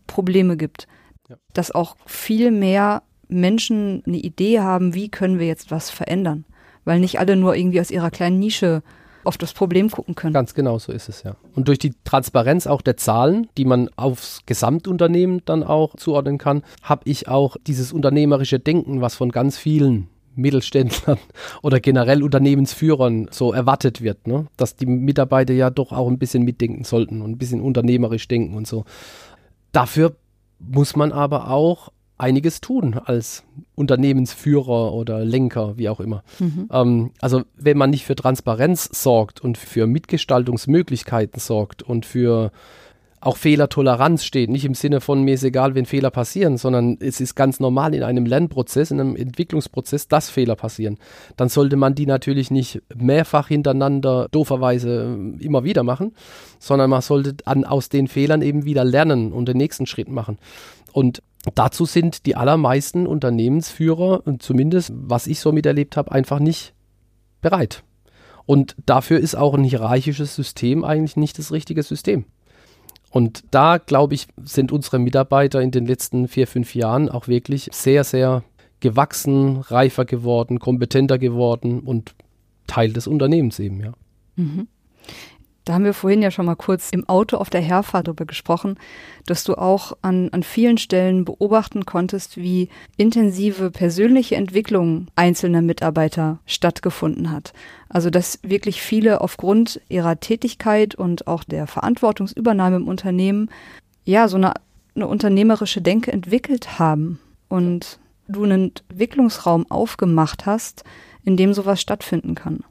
Probleme gibt, ja. dass auch viel mehr Menschen eine Idee haben, wie können wir jetzt was verändern. Weil nicht alle nur irgendwie aus ihrer kleinen Nische auf das Problem gucken können. Ganz genau so ist es ja. Und durch die Transparenz auch der Zahlen, die man aufs Gesamtunternehmen dann auch zuordnen kann, habe ich auch dieses unternehmerische Denken, was von ganz vielen Mittelständlern oder generell Unternehmensführern so erwartet wird, ne? dass die Mitarbeiter ja doch auch ein bisschen mitdenken sollten und ein bisschen unternehmerisch denken und so. Dafür muss man aber auch einiges tun als Unternehmensführer oder Lenker, wie auch immer. Mhm. Ähm, also wenn man nicht für Transparenz sorgt und für Mitgestaltungsmöglichkeiten sorgt und für auch Fehlertoleranz steht, nicht im Sinne von mir ist egal, wenn Fehler passieren, sondern es ist ganz normal in einem Lernprozess, in einem Entwicklungsprozess, dass Fehler passieren. Dann sollte man die natürlich nicht mehrfach hintereinander dooferweise äh, immer wieder machen, sondern man sollte an, aus den Fehlern eben wieder lernen und den nächsten Schritt machen. Und dazu sind die allermeisten Unternehmensführer, zumindest was ich so miterlebt habe, einfach nicht bereit. Und dafür ist auch ein hierarchisches System eigentlich nicht das richtige System. Und da, glaube ich, sind unsere Mitarbeiter in den letzten vier, fünf Jahren auch wirklich sehr, sehr gewachsen, reifer geworden, kompetenter geworden und Teil des Unternehmens eben, ja. Mhm. Da haben wir vorhin ja schon mal kurz im Auto auf der Herfahrt darüber gesprochen, dass du auch an, an vielen Stellen beobachten konntest, wie intensive persönliche Entwicklung einzelner Mitarbeiter stattgefunden hat. Also dass wirklich viele aufgrund ihrer Tätigkeit und auch der Verantwortungsübernahme im Unternehmen ja so eine, eine unternehmerische Denke entwickelt haben und du einen Entwicklungsraum aufgemacht hast, in dem sowas stattfinden kann.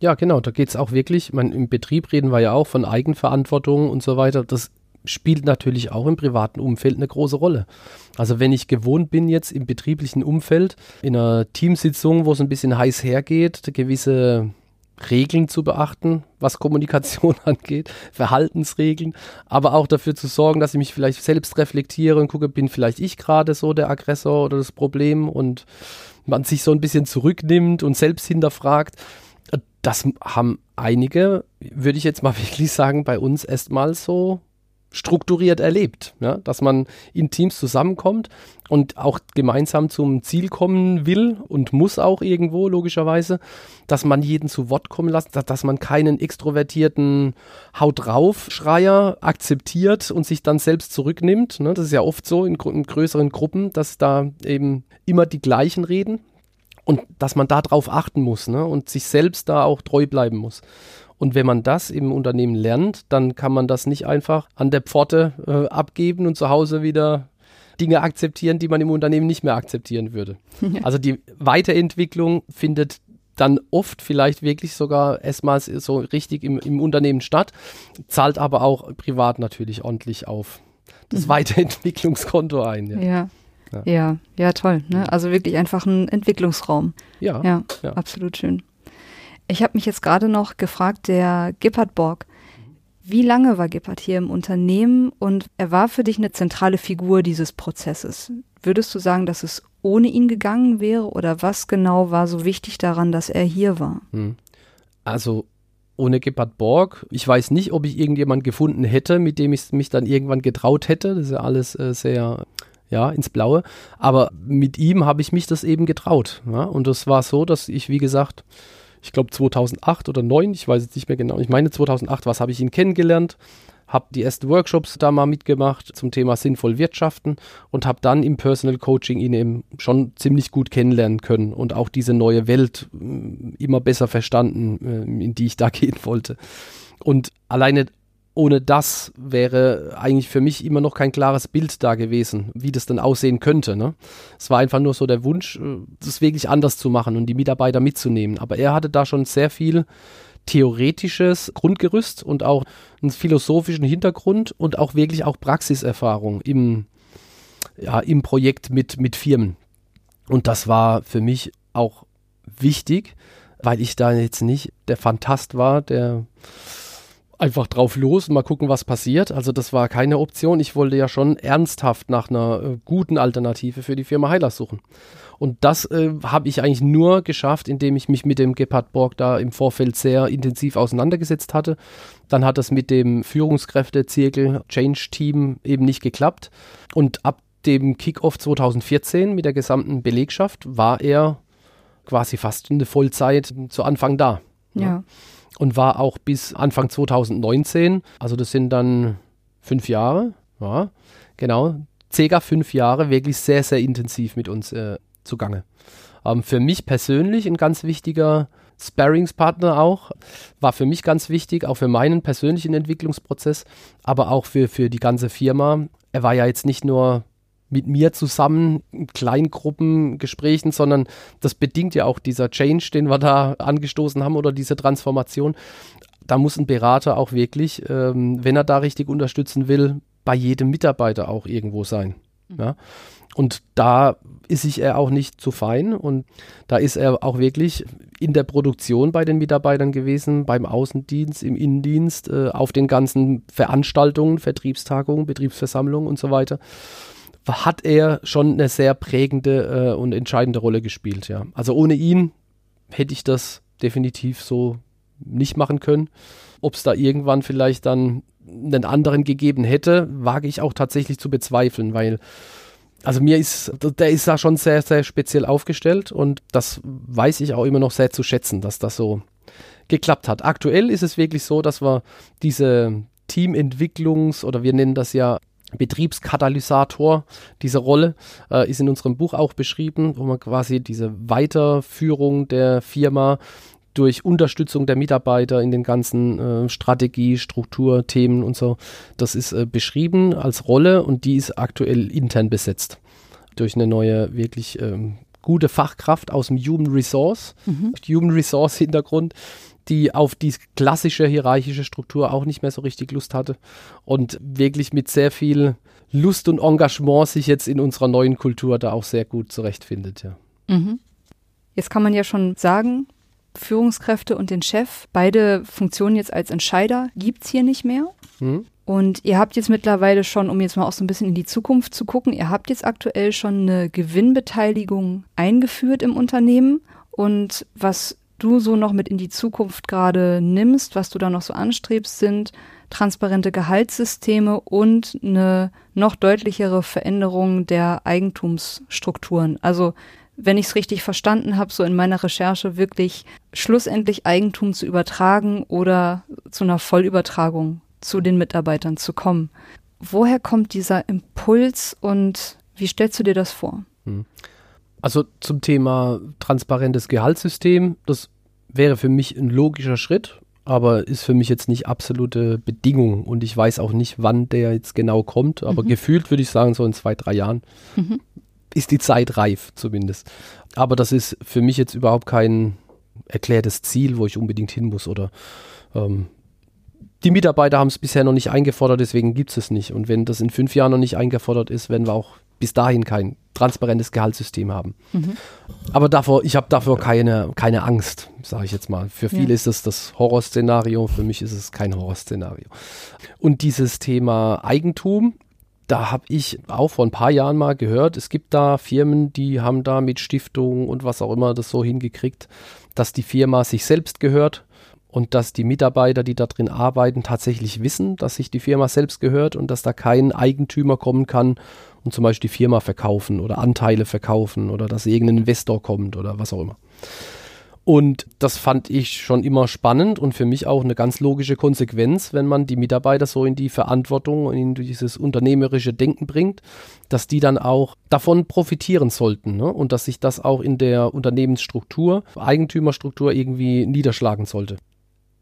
Ja, genau, da geht es auch wirklich, man, im Betrieb reden wir ja auch von Eigenverantwortung und so weiter. Das spielt natürlich auch im privaten Umfeld eine große Rolle. Also wenn ich gewohnt bin jetzt im betrieblichen Umfeld, in einer Teamsitzung, wo es ein bisschen heiß hergeht, gewisse Regeln zu beachten, was Kommunikation angeht, Verhaltensregeln, aber auch dafür zu sorgen, dass ich mich vielleicht selbst reflektiere und gucke, bin vielleicht ich gerade so der Aggressor oder das Problem und man sich so ein bisschen zurücknimmt und selbst hinterfragt. Das haben einige, würde ich jetzt mal wirklich sagen, bei uns erstmal so strukturiert erlebt, ja? dass man in Teams zusammenkommt und auch gemeinsam zum Ziel kommen will und muss auch irgendwo logischerweise, dass man jeden zu Wort kommen lässt, dass man keinen extrovertierten Haut drauf Schreier akzeptiert und sich dann selbst zurücknimmt. Ne? Das ist ja oft so in, in größeren Gruppen, dass da eben immer die gleichen reden und dass man darauf achten muss ne? und sich selbst da auch treu bleiben muss. Und wenn man das im Unternehmen lernt, dann kann man das nicht einfach an der Pforte äh, abgeben und zu Hause wieder Dinge akzeptieren, die man im Unternehmen nicht mehr akzeptieren würde. Ja. Also die Weiterentwicklung findet dann oft vielleicht wirklich sogar erstmals so richtig im, im Unternehmen statt, zahlt aber auch privat natürlich ordentlich auf das mhm. Weiterentwicklungskonto ein. Ja. ja. Ja. ja, ja, toll. Ne? Also wirklich einfach ein Entwicklungsraum. Ja, ja, ja. absolut schön. Ich habe mich jetzt gerade noch gefragt, der Gippert Borg, wie lange war Gippert hier im Unternehmen und er war für dich eine zentrale Figur dieses Prozesses? Würdest du sagen, dass es ohne ihn gegangen wäre oder was genau war so wichtig daran, dass er hier war? Hm. Also ohne Gebhard Borg, ich weiß nicht, ob ich irgendjemand gefunden hätte, mit dem ich mich dann irgendwann getraut hätte. Das ist ja alles äh, sehr ja, ins Blaue. Aber mit ihm habe ich mich das eben getraut. Ja? Und das war so, dass ich, wie gesagt, ich glaube 2008 oder 2009, ich weiß jetzt nicht mehr genau, ich meine 2008, was habe ich ihn kennengelernt, habe die ersten Workshops da mal mitgemacht zum Thema sinnvoll wirtschaften und habe dann im Personal Coaching ihn eben schon ziemlich gut kennenlernen können und auch diese neue Welt äh, immer besser verstanden, äh, in die ich da gehen wollte. Und alleine ohne das wäre eigentlich für mich immer noch kein klares Bild da gewesen, wie das dann aussehen könnte. Ne? Es war einfach nur so der Wunsch, äh, das wirklich anders zu machen und die Mitarbeiter mitzunehmen. Aber er hatte da schon sehr viel theoretisches Grundgerüst und auch einen philosophischen Hintergrund und auch wirklich auch Praxiserfahrung im, ja, im Projekt mit, mit Firmen. Und das war für mich auch wichtig, weil ich da jetzt nicht der Fantast war, der einfach drauf los und mal gucken, was passiert. Also das war keine Option. Ich wollte ja schon ernsthaft nach einer äh, guten Alternative für die Firma Heilers suchen. Und das äh, habe ich eigentlich nur geschafft, indem ich mich mit dem Gepard Borg da im Vorfeld sehr intensiv auseinandergesetzt hatte. Dann hat das mit dem Führungskräftezirkel Change Team eben nicht geklappt. Und ab dem Kickoff 2014 mit der gesamten Belegschaft war er quasi fast eine Vollzeit zu Anfang da. ja. ja und war auch bis Anfang 2019, also das sind dann fünf Jahre, ja, genau, circa fünf Jahre wirklich sehr, sehr intensiv mit uns äh, zugange. Ähm, für mich persönlich ein ganz wichtiger Sparringspartner auch, war für mich ganz wichtig, auch für meinen persönlichen Entwicklungsprozess, aber auch für, für die ganze Firma. Er war ja jetzt nicht nur mit mir zusammen in Kleingruppengesprächen, sondern das bedingt ja auch dieser Change, den wir da angestoßen haben oder diese Transformation. Da muss ein Berater auch wirklich, ähm, wenn er da richtig unterstützen will, bei jedem Mitarbeiter auch irgendwo sein. Ja? Und da ist sich er auch nicht zu fein und da ist er auch wirklich in der Produktion bei den Mitarbeitern gewesen, beim Außendienst, im Innendienst, äh, auf den ganzen Veranstaltungen, Vertriebstagungen, Betriebsversammlungen und so weiter hat er schon eine sehr prägende äh, und entscheidende Rolle gespielt, ja. Also ohne ihn hätte ich das definitiv so nicht machen können. Ob es da irgendwann vielleicht dann einen anderen gegeben hätte, wage ich auch tatsächlich zu bezweifeln, weil also mir ist, der ist da schon sehr, sehr speziell aufgestellt und das weiß ich auch immer noch sehr zu schätzen, dass das so geklappt hat. Aktuell ist es wirklich so, dass wir diese Teamentwicklungs- oder wir nennen das ja Betriebskatalysator, diese Rolle, äh, ist in unserem Buch auch beschrieben, wo man quasi diese Weiterführung der Firma durch Unterstützung der Mitarbeiter in den ganzen äh, Strategie, Struktur, Themen und so, das ist äh, beschrieben als Rolle und die ist aktuell intern besetzt durch eine neue, wirklich ähm, gute Fachkraft aus dem Human Resource, mhm. Human Resource Hintergrund, die auf die klassische hierarchische Struktur auch nicht mehr so richtig Lust hatte und wirklich mit sehr viel Lust und Engagement sich jetzt in unserer neuen Kultur da auch sehr gut zurechtfindet, ja. Mhm. Jetzt kann man ja schon sagen, Führungskräfte und den Chef, beide Funktionen jetzt als Entscheider gibt es hier nicht mehr. Mhm. Und ihr habt jetzt mittlerweile schon, um jetzt mal auch so ein bisschen in die Zukunft zu gucken, ihr habt jetzt aktuell schon eine Gewinnbeteiligung eingeführt im Unternehmen. Und was du so noch mit in die Zukunft gerade nimmst, was du da noch so anstrebst, sind transparente Gehaltssysteme und eine noch deutlichere Veränderung der Eigentumsstrukturen. Also wenn ich es richtig verstanden habe, so in meiner Recherche wirklich schlussendlich Eigentum zu übertragen oder zu einer Vollübertragung zu den Mitarbeitern zu kommen. Woher kommt dieser Impuls und wie stellst du dir das vor? Hm. Also zum Thema transparentes Gehaltssystem, das wäre für mich ein logischer Schritt, aber ist für mich jetzt nicht absolute Bedingung und ich weiß auch nicht, wann der jetzt genau kommt, aber mhm. gefühlt würde ich sagen, so in zwei, drei Jahren mhm. ist die Zeit reif zumindest. Aber das ist für mich jetzt überhaupt kein erklärtes Ziel, wo ich unbedingt hin muss oder ähm, die Mitarbeiter haben es bisher noch nicht eingefordert, deswegen gibt es es nicht. Und wenn das in fünf Jahren noch nicht eingefordert ist, werden wir auch bis dahin kein transparentes Gehaltssystem haben. Mhm. Aber davor, ich habe dafür keine, keine Angst, sage ich jetzt mal. Für viele ja. ist es das Horrorszenario, für mich ist es kein Horrorszenario. Und dieses Thema Eigentum, da habe ich auch vor ein paar Jahren mal gehört, es gibt da Firmen, die haben da mit Stiftungen und was auch immer das so hingekriegt, dass die Firma sich selbst gehört und dass die Mitarbeiter, die da drin arbeiten, tatsächlich wissen, dass sich die Firma selbst gehört und dass da kein Eigentümer kommen kann und zum Beispiel die Firma verkaufen oder Anteile verkaufen oder dass irgendein Investor kommt oder was auch immer. Und das fand ich schon immer spannend und für mich auch eine ganz logische Konsequenz, wenn man die Mitarbeiter so in die Verantwortung und in dieses unternehmerische Denken bringt, dass die dann auch davon profitieren sollten ne? und dass sich das auch in der Unternehmensstruktur, Eigentümerstruktur irgendwie niederschlagen sollte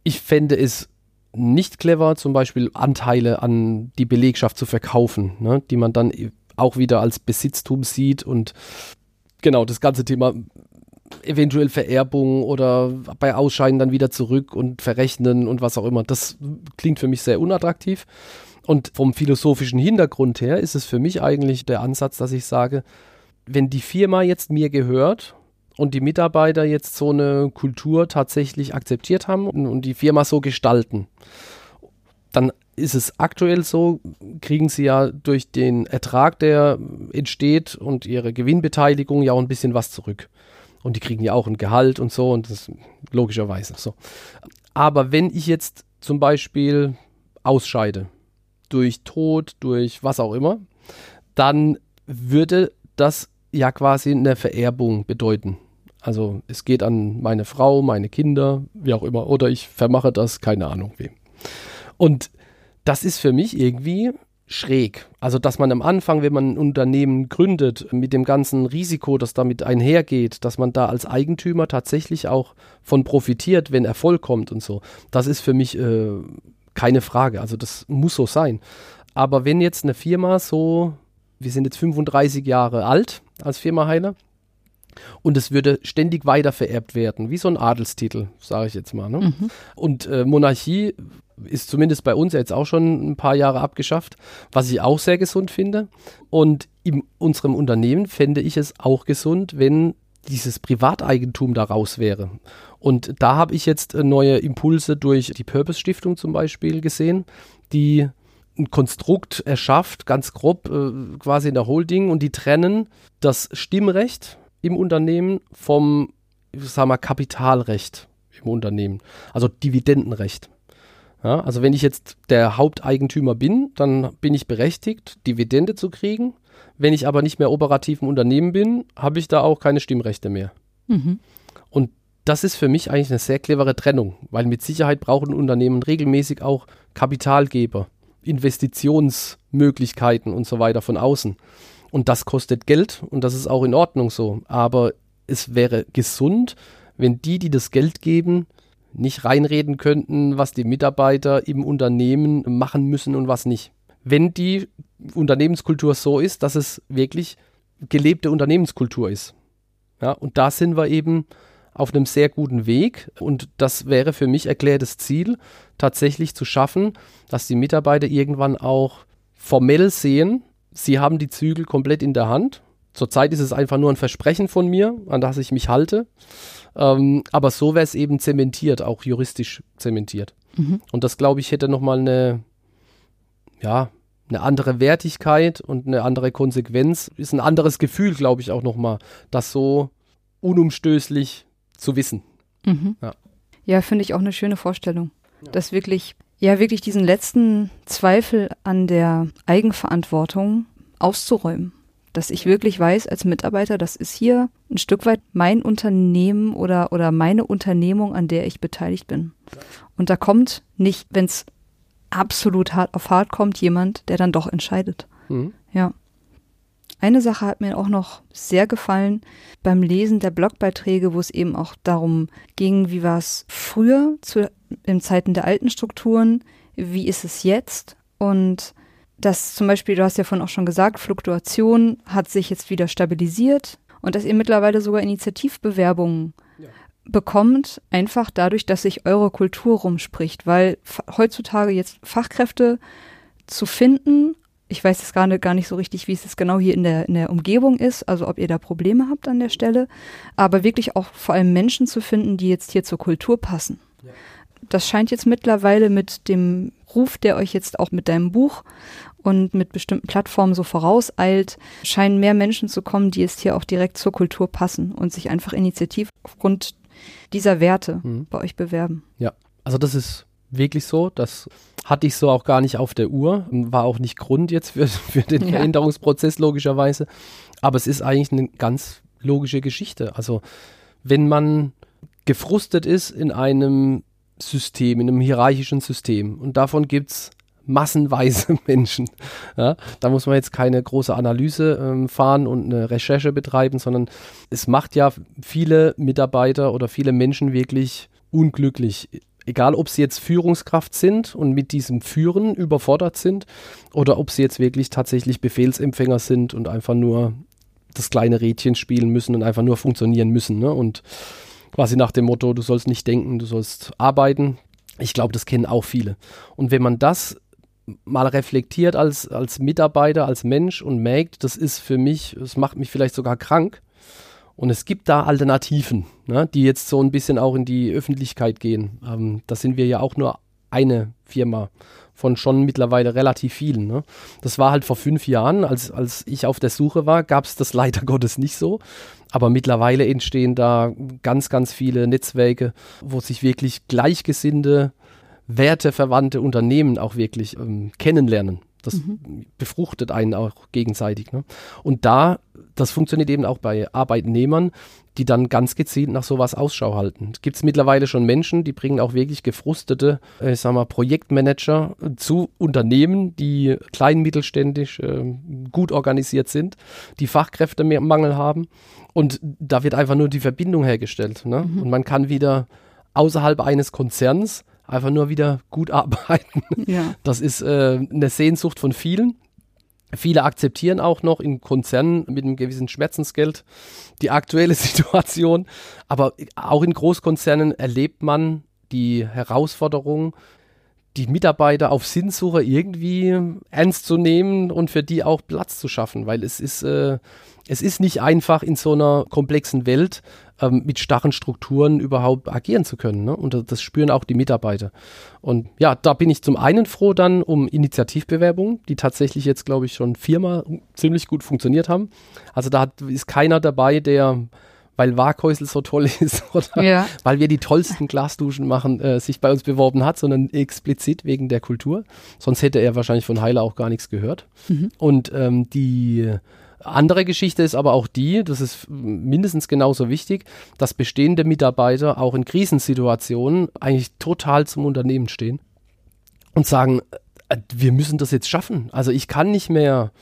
ich fände es nicht clever, zum Beispiel Anteile an die Belegschaft zu verkaufen, ne, die man dann auch wieder als Besitztum sieht und genau das ganze Thema eventuell Vererbung oder bei Ausscheiden dann wieder zurück und verrechnen und was auch immer. Das klingt für mich sehr unattraktiv. Und vom philosophischen Hintergrund her ist es für mich eigentlich der Ansatz, dass ich sage, wenn die Firma jetzt mir gehört und die Mitarbeiter jetzt so eine Kultur tatsächlich akzeptiert haben und, die Firma so gestalten, dann ist es aktuell so, kriegen sie ja durch den Ertrag, der entsteht und ihre Gewinnbeteiligung ja auch ein bisschen was zurück. Und die kriegen ja auch ein Gehalt und so und das logischerweise so. Aber wenn ich jetzt zum Beispiel ausscheide, durch Tod, durch was auch immer, dann würde das ja quasi eine Vererbung bedeuten. Also es geht an meine Frau, meine Kinder, wie auch immer, oder ich vermache das, keine Ahnung wem. Und das ist für mich irgendwie schräg. Also, dass man am Anfang, wenn man ein Unternehmen gründet, mit dem ganzen Risiko, das damit einhergeht, dass man da als Eigentümer tatsächlich auch von profitiert, wenn Erfolg kommt und so. Das ist für mich äh, keine Frage. Also, das muss so sein. Aber wenn jetzt eine Firma so, wir sind jetzt 35 Jahre alt als Firma Heiler, und es würde ständig weiter vererbt werden, wie so ein Adelstitel, sage ich jetzt mal. Ne? Mhm. Und äh, Monarchie ist zumindest bei uns jetzt auch schon ein paar Jahre abgeschafft, was ich auch sehr gesund finde. Und in unserem Unternehmen fände ich es auch gesund, wenn dieses Privateigentum daraus wäre. Und da habe ich jetzt äh, neue Impulse durch die Purpose Stiftung zum Beispiel gesehen, die ein Konstrukt erschafft, ganz grob, äh, quasi in der Holding, und die trennen das Stimmrecht im Unternehmen vom, sagen wir, Kapitalrecht im Unternehmen, also Dividendenrecht. Ja, also wenn ich jetzt der Haupteigentümer bin, dann bin ich berechtigt, Dividende zu kriegen. Wenn ich aber nicht mehr operativ im Unternehmen bin, habe ich da auch keine Stimmrechte mehr. Mhm. Und das ist für mich eigentlich eine sehr clevere Trennung, weil mit Sicherheit brauchen Unternehmen regelmäßig auch Kapitalgeber, Investitionsmöglichkeiten und so weiter von außen. Und das kostet Geld und das ist auch in Ordnung so. Aber es wäre gesund, wenn die, die das Geld geben, nicht reinreden könnten, was die Mitarbeiter im Unternehmen machen müssen und was nicht. Wenn die Unternehmenskultur so ist, dass es wirklich gelebte Unternehmenskultur ist. Ja, und da sind wir eben auf einem sehr guten Weg. Und das wäre für mich erklärtes Ziel, tatsächlich zu schaffen, dass die Mitarbeiter irgendwann auch formell sehen, sie haben die Zügel komplett in der Hand. Zurzeit ist es einfach nur ein Versprechen von mir, an das ich mich halte. Ähm, aber so wäre es eben zementiert, auch juristisch zementiert. Mhm. Und das, glaube ich, hätte nochmal eine, ja, eine andere Wertigkeit und eine andere Konsequenz. Ist ein anderes Gefühl, glaube ich, auch nochmal, das so unumstößlich zu wissen. Mhm. Ja, ja finde ich auch eine schöne Vorstellung. Ja. Dass wirklich, ja, wirklich diesen letzten Zweifel an der Eigenverantwortung auszuräumen. Dass ich wirklich weiß als Mitarbeiter, das ist hier ein Stück weit mein Unternehmen oder, oder meine Unternehmung, an der ich beteiligt bin. Und da kommt nicht, wenn es absolut hart auf hart kommt, jemand, der dann doch entscheidet. Mhm. Ja. Eine Sache hat mir auch noch sehr gefallen beim Lesen der Blogbeiträge, wo es eben auch darum ging, wie war es früher zu, in Zeiten der alten Strukturen, wie ist es jetzt und dass zum Beispiel, du hast ja vorhin auch schon gesagt, Fluktuation hat sich jetzt wieder stabilisiert und dass ihr mittlerweile sogar Initiativbewerbungen ja. bekommt, einfach dadurch, dass sich eure Kultur rumspricht, weil heutzutage jetzt Fachkräfte zu finden, ich weiß jetzt gerade gar nicht so richtig, wie es jetzt genau hier in der, in der Umgebung ist, also ob ihr da Probleme habt an der Stelle, aber wirklich auch vor allem Menschen zu finden, die jetzt hier zur Kultur passen. Ja. Das scheint jetzt mittlerweile mit dem Ruf, der euch jetzt auch mit deinem Buch und mit bestimmten Plattformen so vorauseilt, scheinen mehr Menschen zu kommen, die jetzt hier auch direkt zur Kultur passen und sich einfach initiativ aufgrund dieser Werte mhm. bei euch bewerben. Ja, also das ist wirklich so. Das hatte ich so auch gar nicht auf der Uhr. War auch nicht Grund jetzt für, für den ja. Veränderungsprozess logischerweise. Aber es ist eigentlich eine ganz logische Geschichte. Also wenn man gefrustet ist in einem System, in einem hierarchischen System und davon gibt es massenweise Menschen. Ja, da muss man jetzt keine große Analyse ähm, fahren und eine Recherche betreiben, sondern es macht ja viele Mitarbeiter oder viele Menschen wirklich unglücklich. Egal, ob sie jetzt Führungskraft sind und mit diesem Führen überfordert sind oder ob sie jetzt wirklich tatsächlich Befehlsempfänger sind und einfach nur das kleine Rädchen spielen müssen und einfach nur funktionieren müssen. Ne? Und quasi nach dem Motto, du sollst nicht denken, du sollst arbeiten. Ich glaube, das kennen auch viele. Und wenn man das mal reflektiert als, als Mitarbeiter, als Mensch und merkt, das ist für mich, es macht mich vielleicht sogar krank. Und es gibt da Alternativen, ne, die jetzt so ein bisschen auch in die Öffentlichkeit gehen. Ähm, da sind wir ja auch nur eine Firma von schon mittlerweile relativ vielen. Ne? Das war halt vor fünf Jahren, als, als ich auf der Suche war, gab es das leider Gottes nicht so. Aber mittlerweile entstehen da ganz, ganz viele Netzwerke, wo sich wirklich Gleichgesinnte werteverwandte Unternehmen auch wirklich ähm, kennenlernen. Das mhm. befruchtet einen auch gegenseitig. Ne? Und da, das funktioniert eben auch bei Arbeitnehmern, die dann ganz gezielt nach sowas Ausschau halten. Es gibt mittlerweile schon Menschen, die bringen auch wirklich gefrustete, äh, ich sag mal, Projektmanager zu Unternehmen, die klein, mittelständisch, äh, gut organisiert sind, die Fachkräftemangel haben. Und da wird einfach nur die Verbindung hergestellt. Ne? Mhm. Und man kann wieder außerhalb eines Konzerns einfach nur wieder gut arbeiten. Ja. Das ist äh, eine Sehnsucht von vielen. Viele akzeptieren auch noch in Konzernen mit einem gewissen Schmerzensgeld die aktuelle Situation. Aber auch in Großkonzernen erlebt man die Herausforderung, die Mitarbeiter auf Sinnsuche irgendwie ernst zu nehmen und für die auch Platz zu schaffen, weil es ist, äh, es ist nicht einfach in so einer komplexen Welt ähm, mit starren Strukturen überhaupt agieren zu können. Ne? Und das spüren auch die Mitarbeiter. Und ja, da bin ich zum einen froh dann um Initiativbewerbungen, die tatsächlich jetzt, glaube ich, schon viermal ziemlich gut funktioniert haben. Also da hat, ist keiner dabei, der weil Waghäusel so toll ist oder ja. weil wir die tollsten Glasduschen machen, äh, sich bei uns beworben hat, sondern explizit wegen der Kultur. Sonst hätte er wahrscheinlich von Heiler auch gar nichts gehört. Mhm. Und ähm, die andere Geschichte ist aber auch die, das ist mindestens genauso wichtig, dass bestehende Mitarbeiter auch in Krisensituationen eigentlich total zum Unternehmen stehen und sagen, äh, wir müssen das jetzt schaffen. Also ich kann nicht mehr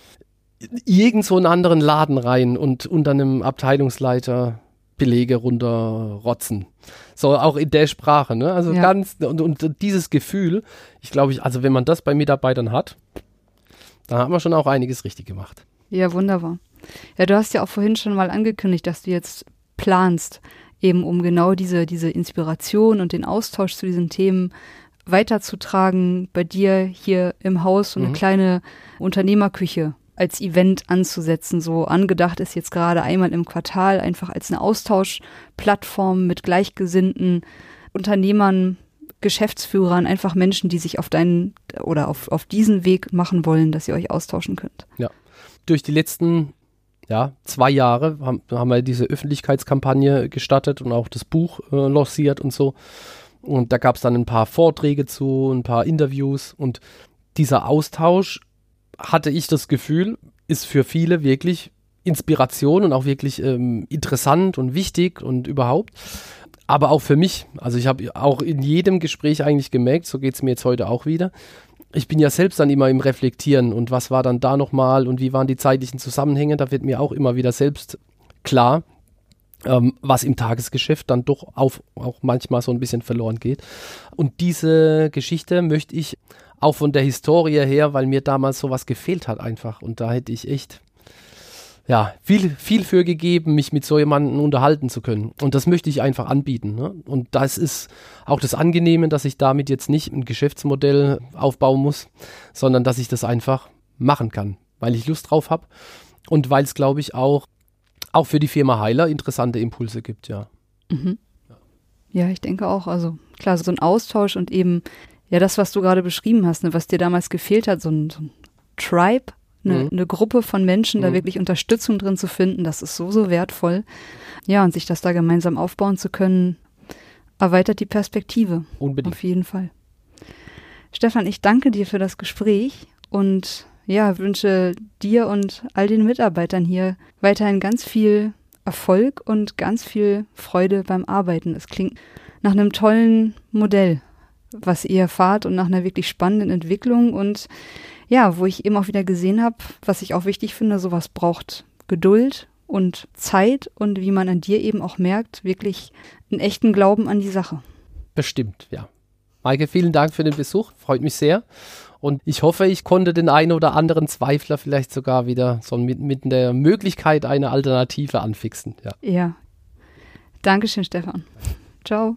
irgend so einen anderen Laden rein und unter einem Abteilungsleiter Belege runterrotzen. So auch in der Sprache, ne? Also ja. ganz und, und dieses Gefühl, ich glaube, also wenn man das bei Mitarbeitern hat, dann hat man schon auch einiges richtig gemacht. Ja, wunderbar. Ja, du hast ja auch vorhin schon mal angekündigt, dass du jetzt planst, eben um genau diese, diese Inspiration und den Austausch zu diesen Themen weiterzutragen, bei dir hier im Haus so eine mhm. kleine Unternehmerküche als Event anzusetzen. So angedacht ist jetzt gerade einmal im Quartal einfach als eine Austauschplattform mit gleichgesinnten Unternehmern, Geschäftsführern, einfach Menschen, die sich auf deinen oder auf, auf diesen Weg machen wollen, dass ihr euch austauschen könnt. Ja. Durch die letzten ja, zwei Jahre haben, haben wir diese Öffentlichkeitskampagne gestartet und auch das Buch äh, lanciert und so. Und da gab es dann ein paar Vorträge zu, ein paar Interviews und dieser Austausch, hatte ich das Gefühl, ist für viele wirklich Inspiration und auch wirklich ähm, interessant und wichtig und überhaupt. Aber auch für mich. Also ich habe auch in jedem Gespräch eigentlich gemerkt, so geht es mir jetzt heute auch wieder. Ich bin ja selbst dann immer im Reflektieren und was war dann da nochmal und wie waren die zeitlichen Zusammenhänge. Da wird mir auch immer wieder selbst klar, ähm, was im Tagesgeschäft dann doch auf, auch manchmal so ein bisschen verloren geht. Und diese Geschichte möchte ich auch von der Historie her, weil mir damals sowas gefehlt hat einfach. Und da hätte ich echt ja, viel, viel für gegeben, mich mit so jemandem unterhalten zu können. Und das möchte ich einfach anbieten. Ne? Und das ist auch das Angenehme, dass ich damit jetzt nicht ein Geschäftsmodell aufbauen muss, sondern dass ich das einfach machen kann, weil ich Lust drauf habe und weil es, glaube ich, auch auch für die Firma Heiler interessante Impulse gibt, ja. Mhm. Ja, ich denke auch. Also klar, so ein Austausch und eben, ja, das, was du gerade beschrieben hast, ne, was dir damals gefehlt hat, so ein, so ein Tribe, eine, mhm. eine, Gruppe von Menschen, mhm. da wirklich Unterstützung drin zu finden, das ist so, so wertvoll. Ja, und sich das da gemeinsam aufbauen zu können, erweitert die Perspektive. Unbedingt. Auf jeden Fall. Stefan, ich danke dir für das Gespräch und ja, wünsche dir und all den Mitarbeitern hier weiterhin ganz viel Erfolg und ganz viel Freude beim Arbeiten. Es klingt nach einem tollen Modell, was ihr fahrt und nach einer wirklich spannenden Entwicklung und ja, wo ich eben auch wieder gesehen habe, was ich auch wichtig finde, sowas braucht Geduld und Zeit und wie man an dir eben auch merkt, wirklich einen echten Glauben an die Sache. Bestimmt, ja. Maike, vielen Dank für den Besuch, freut mich sehr. Und ich hoffe, ich konnte den einen oder anderen Zweifler vielleicht sogar wieder so mit, mit der Möglichkeit einer Alternative anfixen. Ja. ja. Dankeschön, Stefan. Ciao.